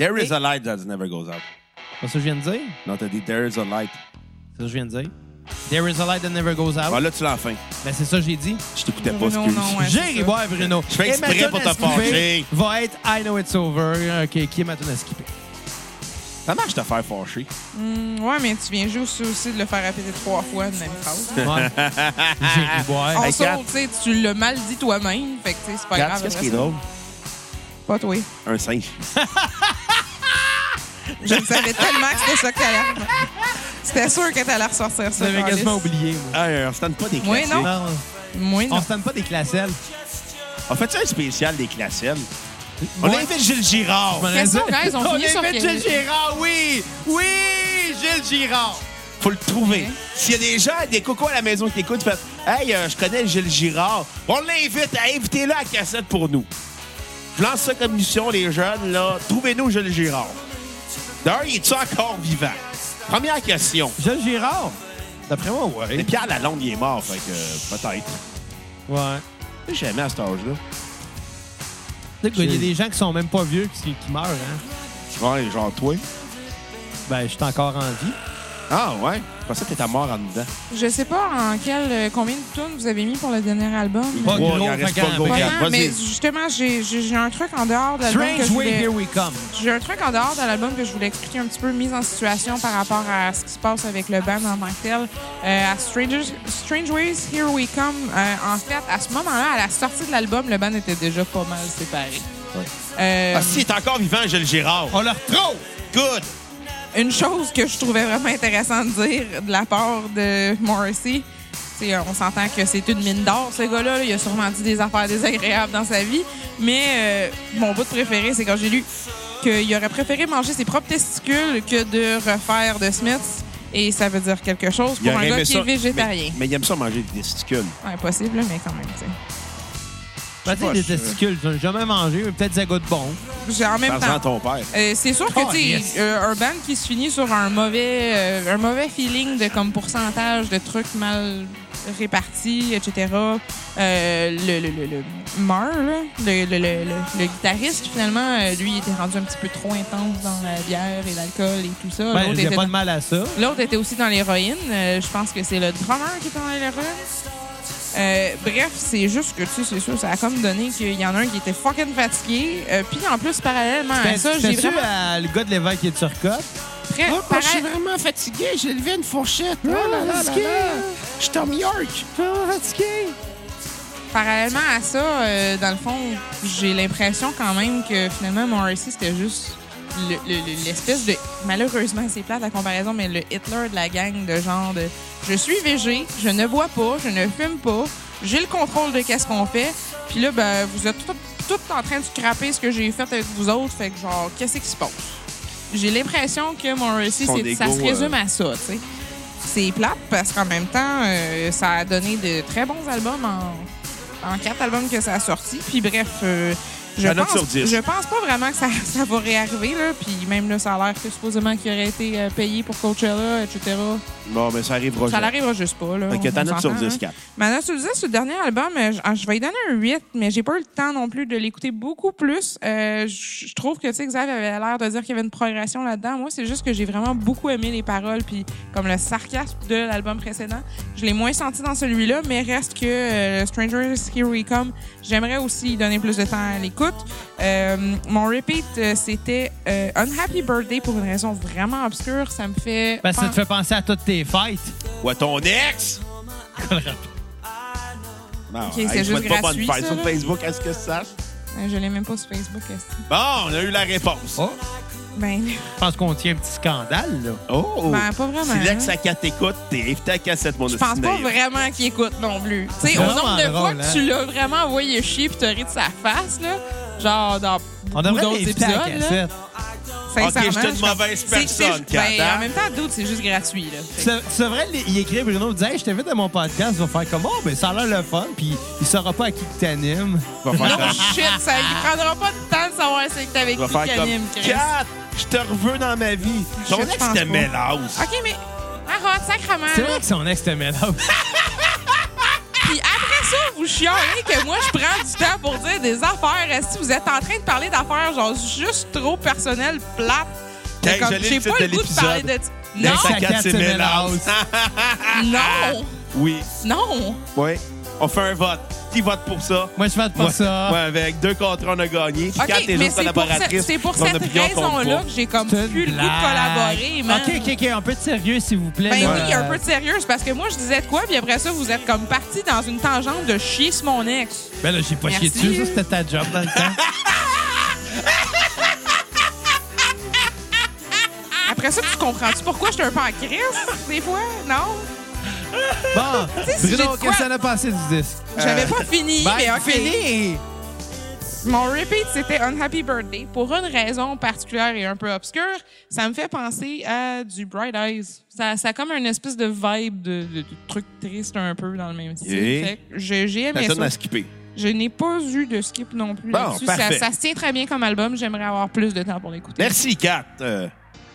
A: There is a light that never goes out.
B: C'est ça que je viens de dire?
A: Non, t'as dit there is a light.
B: C'est ça que je viens de dire? There is a light that never goes out.
A: Ah, là, tu l'as enfin.
B: Ben, c'est ça que j'ai dit.
A: Je t'écoutais pas, excuse.
C: non, ouais.
B: J'ai
C: c'est
B: ri boire, Bruno.
A: Je fais exprès pour te fâcher.
B: Va être I Know It's Over, OK, qui est ma tune à skipper.
A: Ça marche te faire fâcher.
C: Hmm, ouais, mais tu viens juste aussi de le faire répéter trois fois une même phrase.
B: Ouais. (laughs) J'ai ri boire.
C: En tu sais, tu l'as mal dit toi-même, fait que tu sais, c'est pas
A: Regarde,
C: grave.
A: qu'est-ce qui est drôle?
C: Pas toi.
A: Un singe. (laughs)
C: Je le savais tellement que c'était ça que t'allais. C'était sûr que t'allais ressortir ça.
B: J'avais quasiment oublié, moi.
A: Ah, on se tente pas des
C: non.
B: Non,
C: Moi, non.
B: on se tente pas des classelles.
A: On fait ça un spécial des classiques? On
B: Ouais.
A: invite Gilles Girard.
C: Question, guys, on (laughs)
B: On
C: finit sur
B: invite Gilles Girard, oui! Oui! Gilles Girard!
A: Faut le trouver. S'il y a des gens, des cocos à la maison qui écoutent, faites Hey, euh, je connais Gilles Girard. On l'invite à inviter-le à cassette pour nous. Je lance ça comme mission, les jeunes, là. Trouvez-nous Gilles Girard. D'ailleurs, il est-tu encore vivant? Première question.
B: Gilles Girard? D'après moi,
A: Mais
B: ouais.
A: Pierre Lalonde, il est mort, fait que euh, peut-être.
B: Ouais.
A: Je sais jamais à cet âge-là.
B: Tu sais qu'il y a des gens qui sont même pas vieux qui, qui meurent, hein?
A: Ouais, genre toi.
B: Ben, je suis encore en vie.
A: Ah, ouais? Je pensais que t'étais mort en dedans.
C: Je sais pas en quel, euh, combien de tunes vous avez mis pour le dernier album.
B: Pas gros,
A: il en reste
B: fait
A: pas
B: qu'en-
A: gros.
C: mais justement, j'ai j'ai- j'ai un truc en dehors de l'album que je
B: Strange Way,
C: voulais...
B: Here We Come.
C: J'ai un truc en dehors de l'album que je voulais expliquer un petit peu, mise en situation par rapport à ce qui se passe avec le band en tant que tel. Euh, à Strangers- Strange Ways, Here We Come, euh, en fait, à ce moment-là, à la sortie de l'album, le band était déjà pas mal séparé. Euh,
A: Ah, si, il est encore vivant, Gilles Girard.
B: On le retrouve!
A: Good!
C: Une chose que je trouvais vraiment intéressant de dire de la part de Morrissey, c'est, on s'entend que c'est une mine d'or, ce gars-là. là. Il a sûrement dit des affaires désagréables dans sa vie. Mais euh, mon bout de préféré, c'est quand j'ai lu qu'il aurait préféré manger ses propres testicules que de refaire de Smiths. Et ça veut dire quelque chose pour un gars qui
A: ça,
C: est végétarien.
A: Mais, mais il aime ça manger des testicules.
C: Ouais, possible, là, mais quand même, tu sais.
B: Tu sais,
A: pas,
B: des testicules, j'en ai jamais mangé, mais peut-être ça goûte bon.
C: J'ai en même temps.
A: ton père.
C: euh, c'est sûr que
B: Oh,
C: tu sais,
B: yes.
C: euh, un band qui se finit sur un mauvais euh, un mauvais feeling de comme pourcentage de trucs mal répartis, etc. Euh, le, le, le, le Mar, là, le, le, le, le- le guitariste, finalement, euh, lui, il était rendu un petit peu trop intense dans la bière et l'alcool et tout ça.
B: Ben,
C: L'autre
B: j'ai
C: était
B: pas
C: dans-
B: de mal à ça.
C: L'autre était aussi dans l'héroïne. Euh, je pense que c'est le drummer qui était dans l'héroïne. Euh, bref, c'est juste que, tu sais, c'est sûr, ça a comme donné qu'il y en a un qui était fucking fatigué. Euh, Puis en plus, parallèlement à ça, j'ai vraiment
B: à le gars de l'évêque qui est de Turcotte?
C: très...
A: Oh,
C: para-
A: vraiment fatigué. J'ai levé une fourchette.
B: Oh là là là là.
A: Je suis Tom York.
B: fatigué.
C: Parallèlement à ça, euh, dans le fond, j'ai l'impression quand même que finalement, Morrissey, c'était juste le- le- le- l'espèce de... Malheureusement, c'est plate la comparaison, mais le Hitler de la gang de genre de... Je suis végé, je ne bois pas, je ne fume pas, j'ai le contrôle de qu'est-ce qu'on fait, puis là, ben, vous êtes tout, tout en train de scraper ce que j'ai fait avec vous autres, fait que genre, qu'est-ce qui se passe? J'ai l'impression que
A: Son
C: c'est- ça se
A: euh,
C: résume à ça, tu sais. C'est plate parce qu'en même temps, euh, ça a donné de très bons albums en, en quatre albums que ça a sorti. Puis bref, euh, je, pense,
A: sur 10.
C: je pense pas vraiment que ça, (laughs) ça va réarriver. Là. Puis même là, ça a l'air que supposément qu'il aurait été euh, payé pour Coachella, etc.
A: Bon, mais ça arrivera
C: Ça n'arrivera juste pas. Là,
A: Fait que ta note sur
C: s'entend,
A: 10,
C: hein.
A: 4.
C: Ma note sur 10, ce dernier album, euh, je, ah, je vais lui donner un 8, mais j'ai pas eu le temps non plus de l'écouter beaucoup plus. Euh, je trouve que, tu sais, Xav avait l'air de dire qu'il y avait une progression là-dedans. Moi, c'est juste que j'ai vraiment beaucoup aimé les paroles, puis comme le sarcasme de l'album précédent. Je l'ai moins senti dans celui-là, mais reste que euh, Strangers Here We Come, j'aimerais aussi y donner plus de temps à l'écoute. Euh, mon repeat, euh, c'était euh, Unhappy Birthday pour une raison vraiment obscure. Ça me fait...
B: Ben, ça te fait penser à toutes tes fêtes.
A: Ou à ton ex? (laughs) Non,
C: Ok, c'est
A: hey, je
C: juste
A: souhaite pas bonne
C: gratuit,
A: fête
C: ça,
A: sur
C: là.
A: Facebook, est-ce que ça? Sache?
C: Euh, Je l'ai même pas sur Facebook. est-ce que-
A: Bon, on a eu la réponse.
B: Oh,
C: Ben,
B: je pense qu'on tient un petit scandale, là.
A: Oh!
C: Ben, pas vraiment,
A: Si l'ex à 4 t'écoute, t'es invité à cassette, mon
C: Je pense pas vraiment qu'il écoute non plus. Tu sais, au nombre de fois que
B: hein.
C: tu l'as vraiment envoyé chier puis t'as ri de sa face, là, genre dans
B: On devrait
C: d'autres
B: l'inviter à
C: épisodes, là,
B: cassette.
C: Sincèrement.
A: Ok, je suis une mauvaise
C: c'est- c'est-
A: personne, Kat,
C: Ben,
A: hein?
C: en même temps, d'autres, c'est juste gratuit, là.
B: Tu devrais y écrire, Bruno, dire hey, je t'invite à mon podcast, il va faire comme oh, ben ça a l'air le fun, puis il saura pas à qui t'animes.
A: Va faire
C: Non, shit, ça il prendra pas de temps de savoir c'est que t'es avec qui anime, Chris.
A: Kat, je te reveux dans ma vie. Ton ex
C: pas.
A: l'house.
C: OK, mais arrête, sacrement,
B: C'est vrai que son ex te met (laughs)
C: vous chialez que moi, je prends du temps pour dire des affaires. Si vous êtes en train de parler d'affaires, genre, juste trop personnelles, plates?
A: Hey,
C: Comme,
A: je lis
C: J'ai pas le goût de parler de... Non,
A: L'ex à
B: Kat
A: 4
B: s'aimait
A: s'aimait l'house.
B: l'house.
C: non, (laughs)
A: Oui,
C: non.
A: oui. On fait un vote. Qui vote pour ça?
B: Moi, je vote pour
A: Ouais,
B: ça.
A: Ouais, avec deux contrats, on a gagné. Puis
C: OK,
A: Kat est
C: mais
A: juste
C: c'est pour, cette- pour raison-là que j'ai comme plus le goût de collaborer, man.
B: OK, OK, OK, un peu de sérieux, s'il vous plaît.
C: Ben
B: là.
C: oui, un peu de sérieux, c'est parce que moi, je disais de quoi, puis après ça, vous êtes comme parti dans une tangente de chier sur mon ex.
B: Ben là, j'ai pas chié
C: Merci.
B: dessus, ça, c'était ta job dans le temps.
C: Après ça, tu comprends-tu pourquoi je suis un peu en crise, des fois? Non?
B: Bon, Bruno, qu'est-ce que ça a passé du disque?
C: J'avais pas fini,
B: Ben,
C: mais OK.
B: fini!
C: Mon repeat, c'était Unhappy Birthday. Pour une raison particulière et un peu obscure, ça me fait penser à du Bright Eyes. Ça, ça a comme une espèce de vibe de, de- de truc triste un peu dans le même style.
A: Et?
C: Fait que j'ai aimé
A: Personne
C: ça.
A: à skipper.
C: Je n'ai pas eu de skip non plus
A: Bon,
C: là-dessus. Ça, ça se tient très bien comme album. J'aimerais avoir plus de temps pour l'écouter.
A: Merci, Kat. Euh,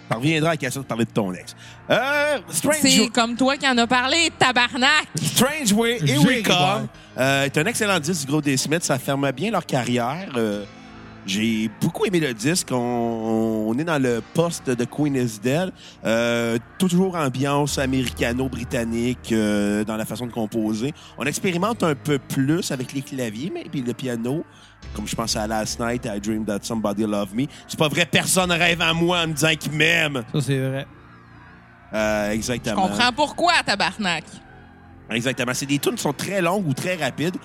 A: T'en reviendras à la question de parler de ton ex. Euh, Strange,
C: C'est comme toi qui en as parlé, tabarnak!
A: Strange Way, Come.
B: ouais.
A: Euh, est un excellent disque du gros des Smiths. Ça ferme bien leur carrière. Euh, j'ai beaucoup aimé le disque. On, on est dans le poste de Queen is Dead. Euh, toujours ambiance américano-britannique euh, dans la façon de composer. On expérimente un peu plus avec les claviers, mais puis le piano. Comme je pense à Last Night, I Dream That Somebody Love Me. C'est pas vrai, personne rêve à moi en me disant qu'il m'aime.
B: Ça, c'est vrai.
A: Euh,
C: Je
A: exactement.
C: comprends pourquoi, tabarnak.
A: Exactement. C'est des tunes qui sont très longues ou très rapides.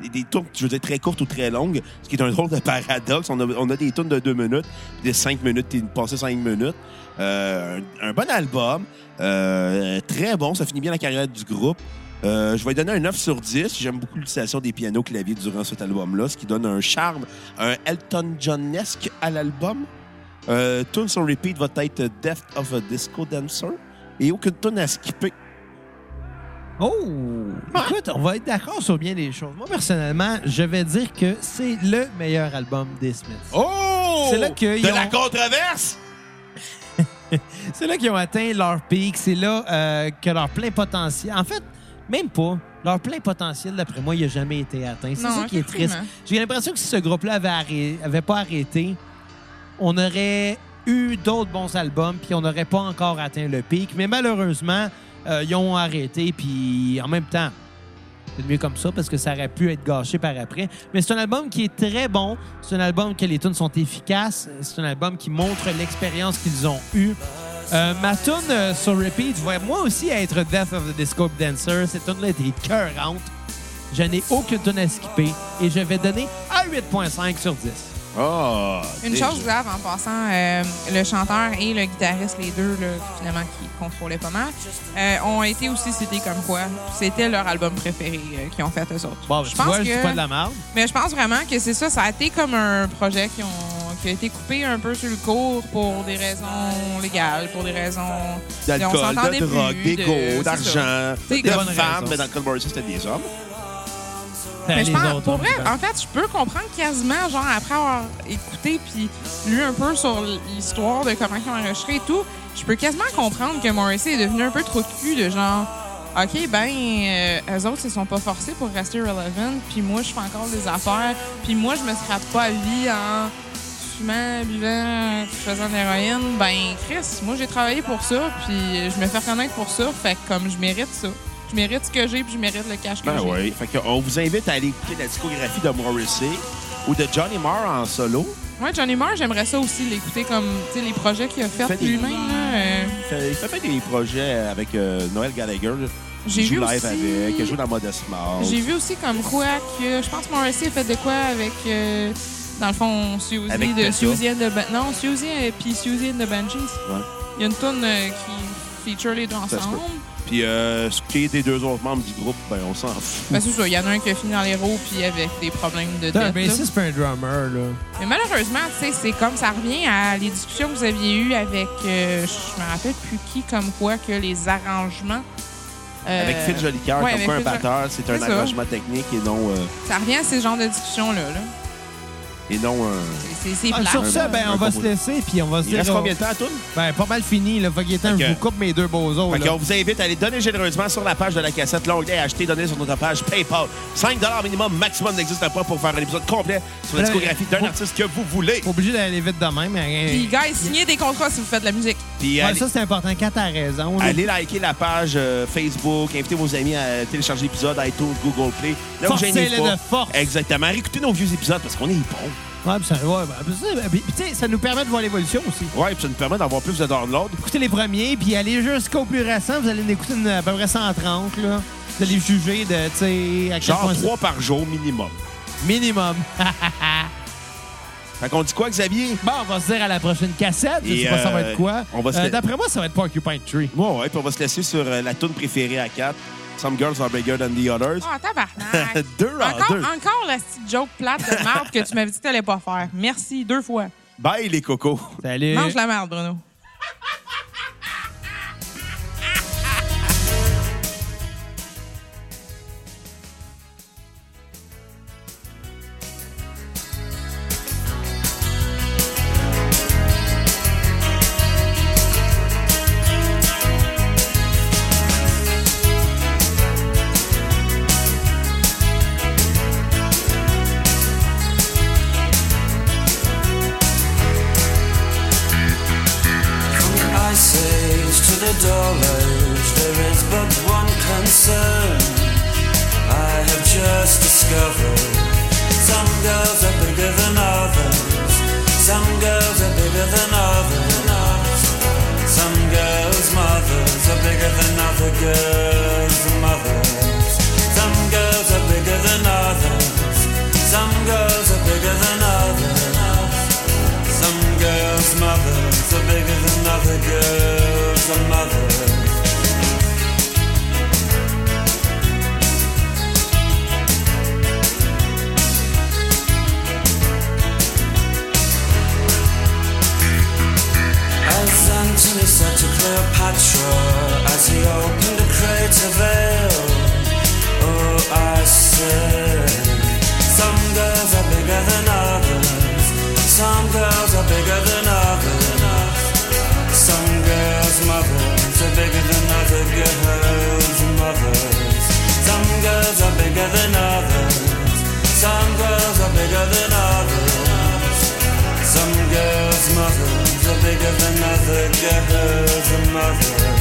A: Des, tunes, je veux dire, très courtes ou très longues, ce qui est un drôle de paradoxe. On a, des tunes de deux minutes, puis des cinq minutes, puis passé cinq minutes. Euh, un, bon album, euh, très bon, ça finit bien la carrière du groupe. Euh, je vais donner un 9 sur 10. J'aime beaucoup l'utilisation des pianos claviers durant cet album-là, ce qui donne un charme, un Elton John-esque à l'album. Euh, tune sur repeat va être Death of a Disco Dancer. et aucune tonne à skipper.
B: Oh! Écoute, on va être d'accord sur bien des choses. Moi, personnellement, je vais dire que c'est le meilleur album des Smiths.
A: Oh!
B: C'est là qu'ils
A: De
B: ont-
A: la controverse! (laughs)
B: C'est là qu'ils ont atteint leur pic. C'est là euh, que leur plein potentiel. En fait, même pas. Leur plein potentiel, d'après moi, il n'a jamais été atteint. C'est
C: Non,
B: ça qui est triste. J'ai l'impression que si ce groupe-là avait, arrêt- avait pas arrêté, on aurait eu d'autres bons albums, puis on n'aurait pas encore atteint le pic. Mais malheureusement, euh, ils ont arrêté, puis en même temps, c'est mieux comme ça parce que ça aurait pu être gâché par après. Mais c'est un album qui est très bon. C'est un album que les tunes sont efficaces. C'est un album qui montre l'expérience qu'ils ont eue. Euh, ma tune euh, sur repeat va moi aussi être Death of the Disco Dancer. Cette tune-là était. Je n'ai aucune tune à skipper et je vais donner un 8.5 sur 10.
A: Ah!
C: Une
A: déjà.
C: chose grave en passant, euh, le chanteur et le guitariste, les deux, là, finalement, qui contrôlaient pas mal, euh, ont été aussi cités comme quoi c'était leur album préféré euh, qu'ils ont fait eux autres.
B: Bon,
C: je pense
B: vois,
C: que-
B: pas de la merde.
C: Mais je pense vraiment que c'est ça. Ça a été comme un projet qui, ont, qui a été coupé un peu sur le cours pour des raisons légales, pour des raisons. on
A: D'alcool,
C: s'entendait
A: de drogue,
C: c'est
A: d'argent, de femmes. Mais dans le c'était des hommes.
C: Mais je
B: Les
C: pense, pour vrai, en fait, je peux comprendre quasiment, genre, après avoir écouté puis lu un peu sur l'histoire de comment ils ont enregistré et tout, je peux quasiment comprendre que Morrissey est devenu un peu trop cul de genre, OK, ben, euh, eux autres, ils sont pas forcés pour rester relevant, puis moi, je fais encore des affaires, puis moi, je me scrape pas la vie en fumant, buvant, faisant de l'héroïne. Ben, Chris, moi, j'ai travaillé pour ça, puis je me fais reconnaître pour ça, fait que comme je mérite ça. Je mérite ce que j'ai, puis je mérite le cash que
A: Ben
C: j'ai.
A: oui. Fait que on vous invite à aller écouter la discographie de Morrissey ou de Johnny Marr en solo.
C: Ouais, Johnny Marr, j'aimerais ça aussi l'écouter comme tu sais, les projets qu'il a fait
A: Fait
C: lui-même. euh,
A: Il fait, pas des projets avec euh, Noël Gallagher.
C: J'ai vu
A: live
C: aussi-
A: avec, il joue dans Modest Mouse.
C: J'ai vu aussi comme quoi que je pense que Morrissey a fait de quoi avec euh, dans le fond Suzy
A: Avec
C: de Ban- non Suzy et puis and the Banshees.
A: Ouais.
C: Il y a une tune euh, qui feature les deux
A: se
C: ensemble.
A: Puis euh, ce qui est des deux autres membres du groupe, ben on s'en fout.
C: Ben c'est ça, il y en a un qui a fini dans les roues puis avec des problèmes de
B: T'as un
C: là.
B: bassiste pas un drummer, là.
C: Mais malheureusement, tu sais, c'est comme ça revient à les discussions que vous aviez eues avec, euh, je me rappelle plus qui, comme quoi que les arrangements. euh,
A: Avec Phil Jolicoeur,
C: ouais,
A: comme quoi un batteur, c'est un
C: ça.
A: arrangement technique et non, euh,
C: Ça revient à ces genres de discussions-là. Là.
A: Et non un.
C: C'est-
B: Ah, sur ça, ben, on va se laisser, puis on va se
A: Il
B: dire...
A: reste combien de temps à tout?
B: Ben, pas mal fini, là. Fait que je vous coupe mes deux beaux os,
A: Fait
B: là.
A: qu'on vous invite à aller donner généreusement sur la page de la cassette l'onglet acheter, donner sur notre page PayPal. 5 minimum maximum n'existe pas pour faire un épisode complet sur la
B: Là,
A: discographie d'un artiste que vous voulez.
B: Pas obligé d'aller vite de même, mais...
C: Puis, guys, signez des contrats si vous faites de la musique.
A: Puis
B: Ouais,
A: allez,
B: ça, c'est important. Quand t'as raison, là.
A: allez liker la page euh, Facebook, invitez vos amis à télécharger l'épisode iTunes, Google Play. Gênez
B: Forcez-les
A: pas.
B: de force.
A: Exactement. Réécoutez nos vieux épisodes parce qu'on est bons.
B: Ouais, puis ça, ouais, puis ça, puis, puis, tu sais, ça nous permet de voir l'évolution aussi.
A: Ouais, puis ça nous permet d'avoir plus de downloads.
B: Écoutez les premiers, puis allez jusqu'au plus récent. Vous allez en écouter une, à peu près 130, là. Vous allez juger de, tu sais, à quel
A: Genre
B: point... c'est-
A: 3 par jour minimum.
B: Minimum.
A: Fait qu'on dit quoi, Xavier?
B: bon, on va se dire à la prochaine cassette. Je
A: Et,
B: sais pas ça va
A: euh,
B: être quoi.
A: on va se
B: Euh,
A: la-
B: D'après moi, ça va être Porcupine Tree.
A: Ouais, ouais, puis on va se laisser sur euh, la tune préférée à 4. Some girls are bigger than the others.
C: Ah, tabarnak. (laughs)
A: deux en
C: encore,
A: deux.
C: encore la petite joke plate de merde que tu m'avais dit que t'allais pas faire. Merci, deux fois.
A: Bye, les cocos.
B: Salut.
C: Mange la merde, Bruno.
D: He said to Cleopatra as he opened the crate of. to her as a mother.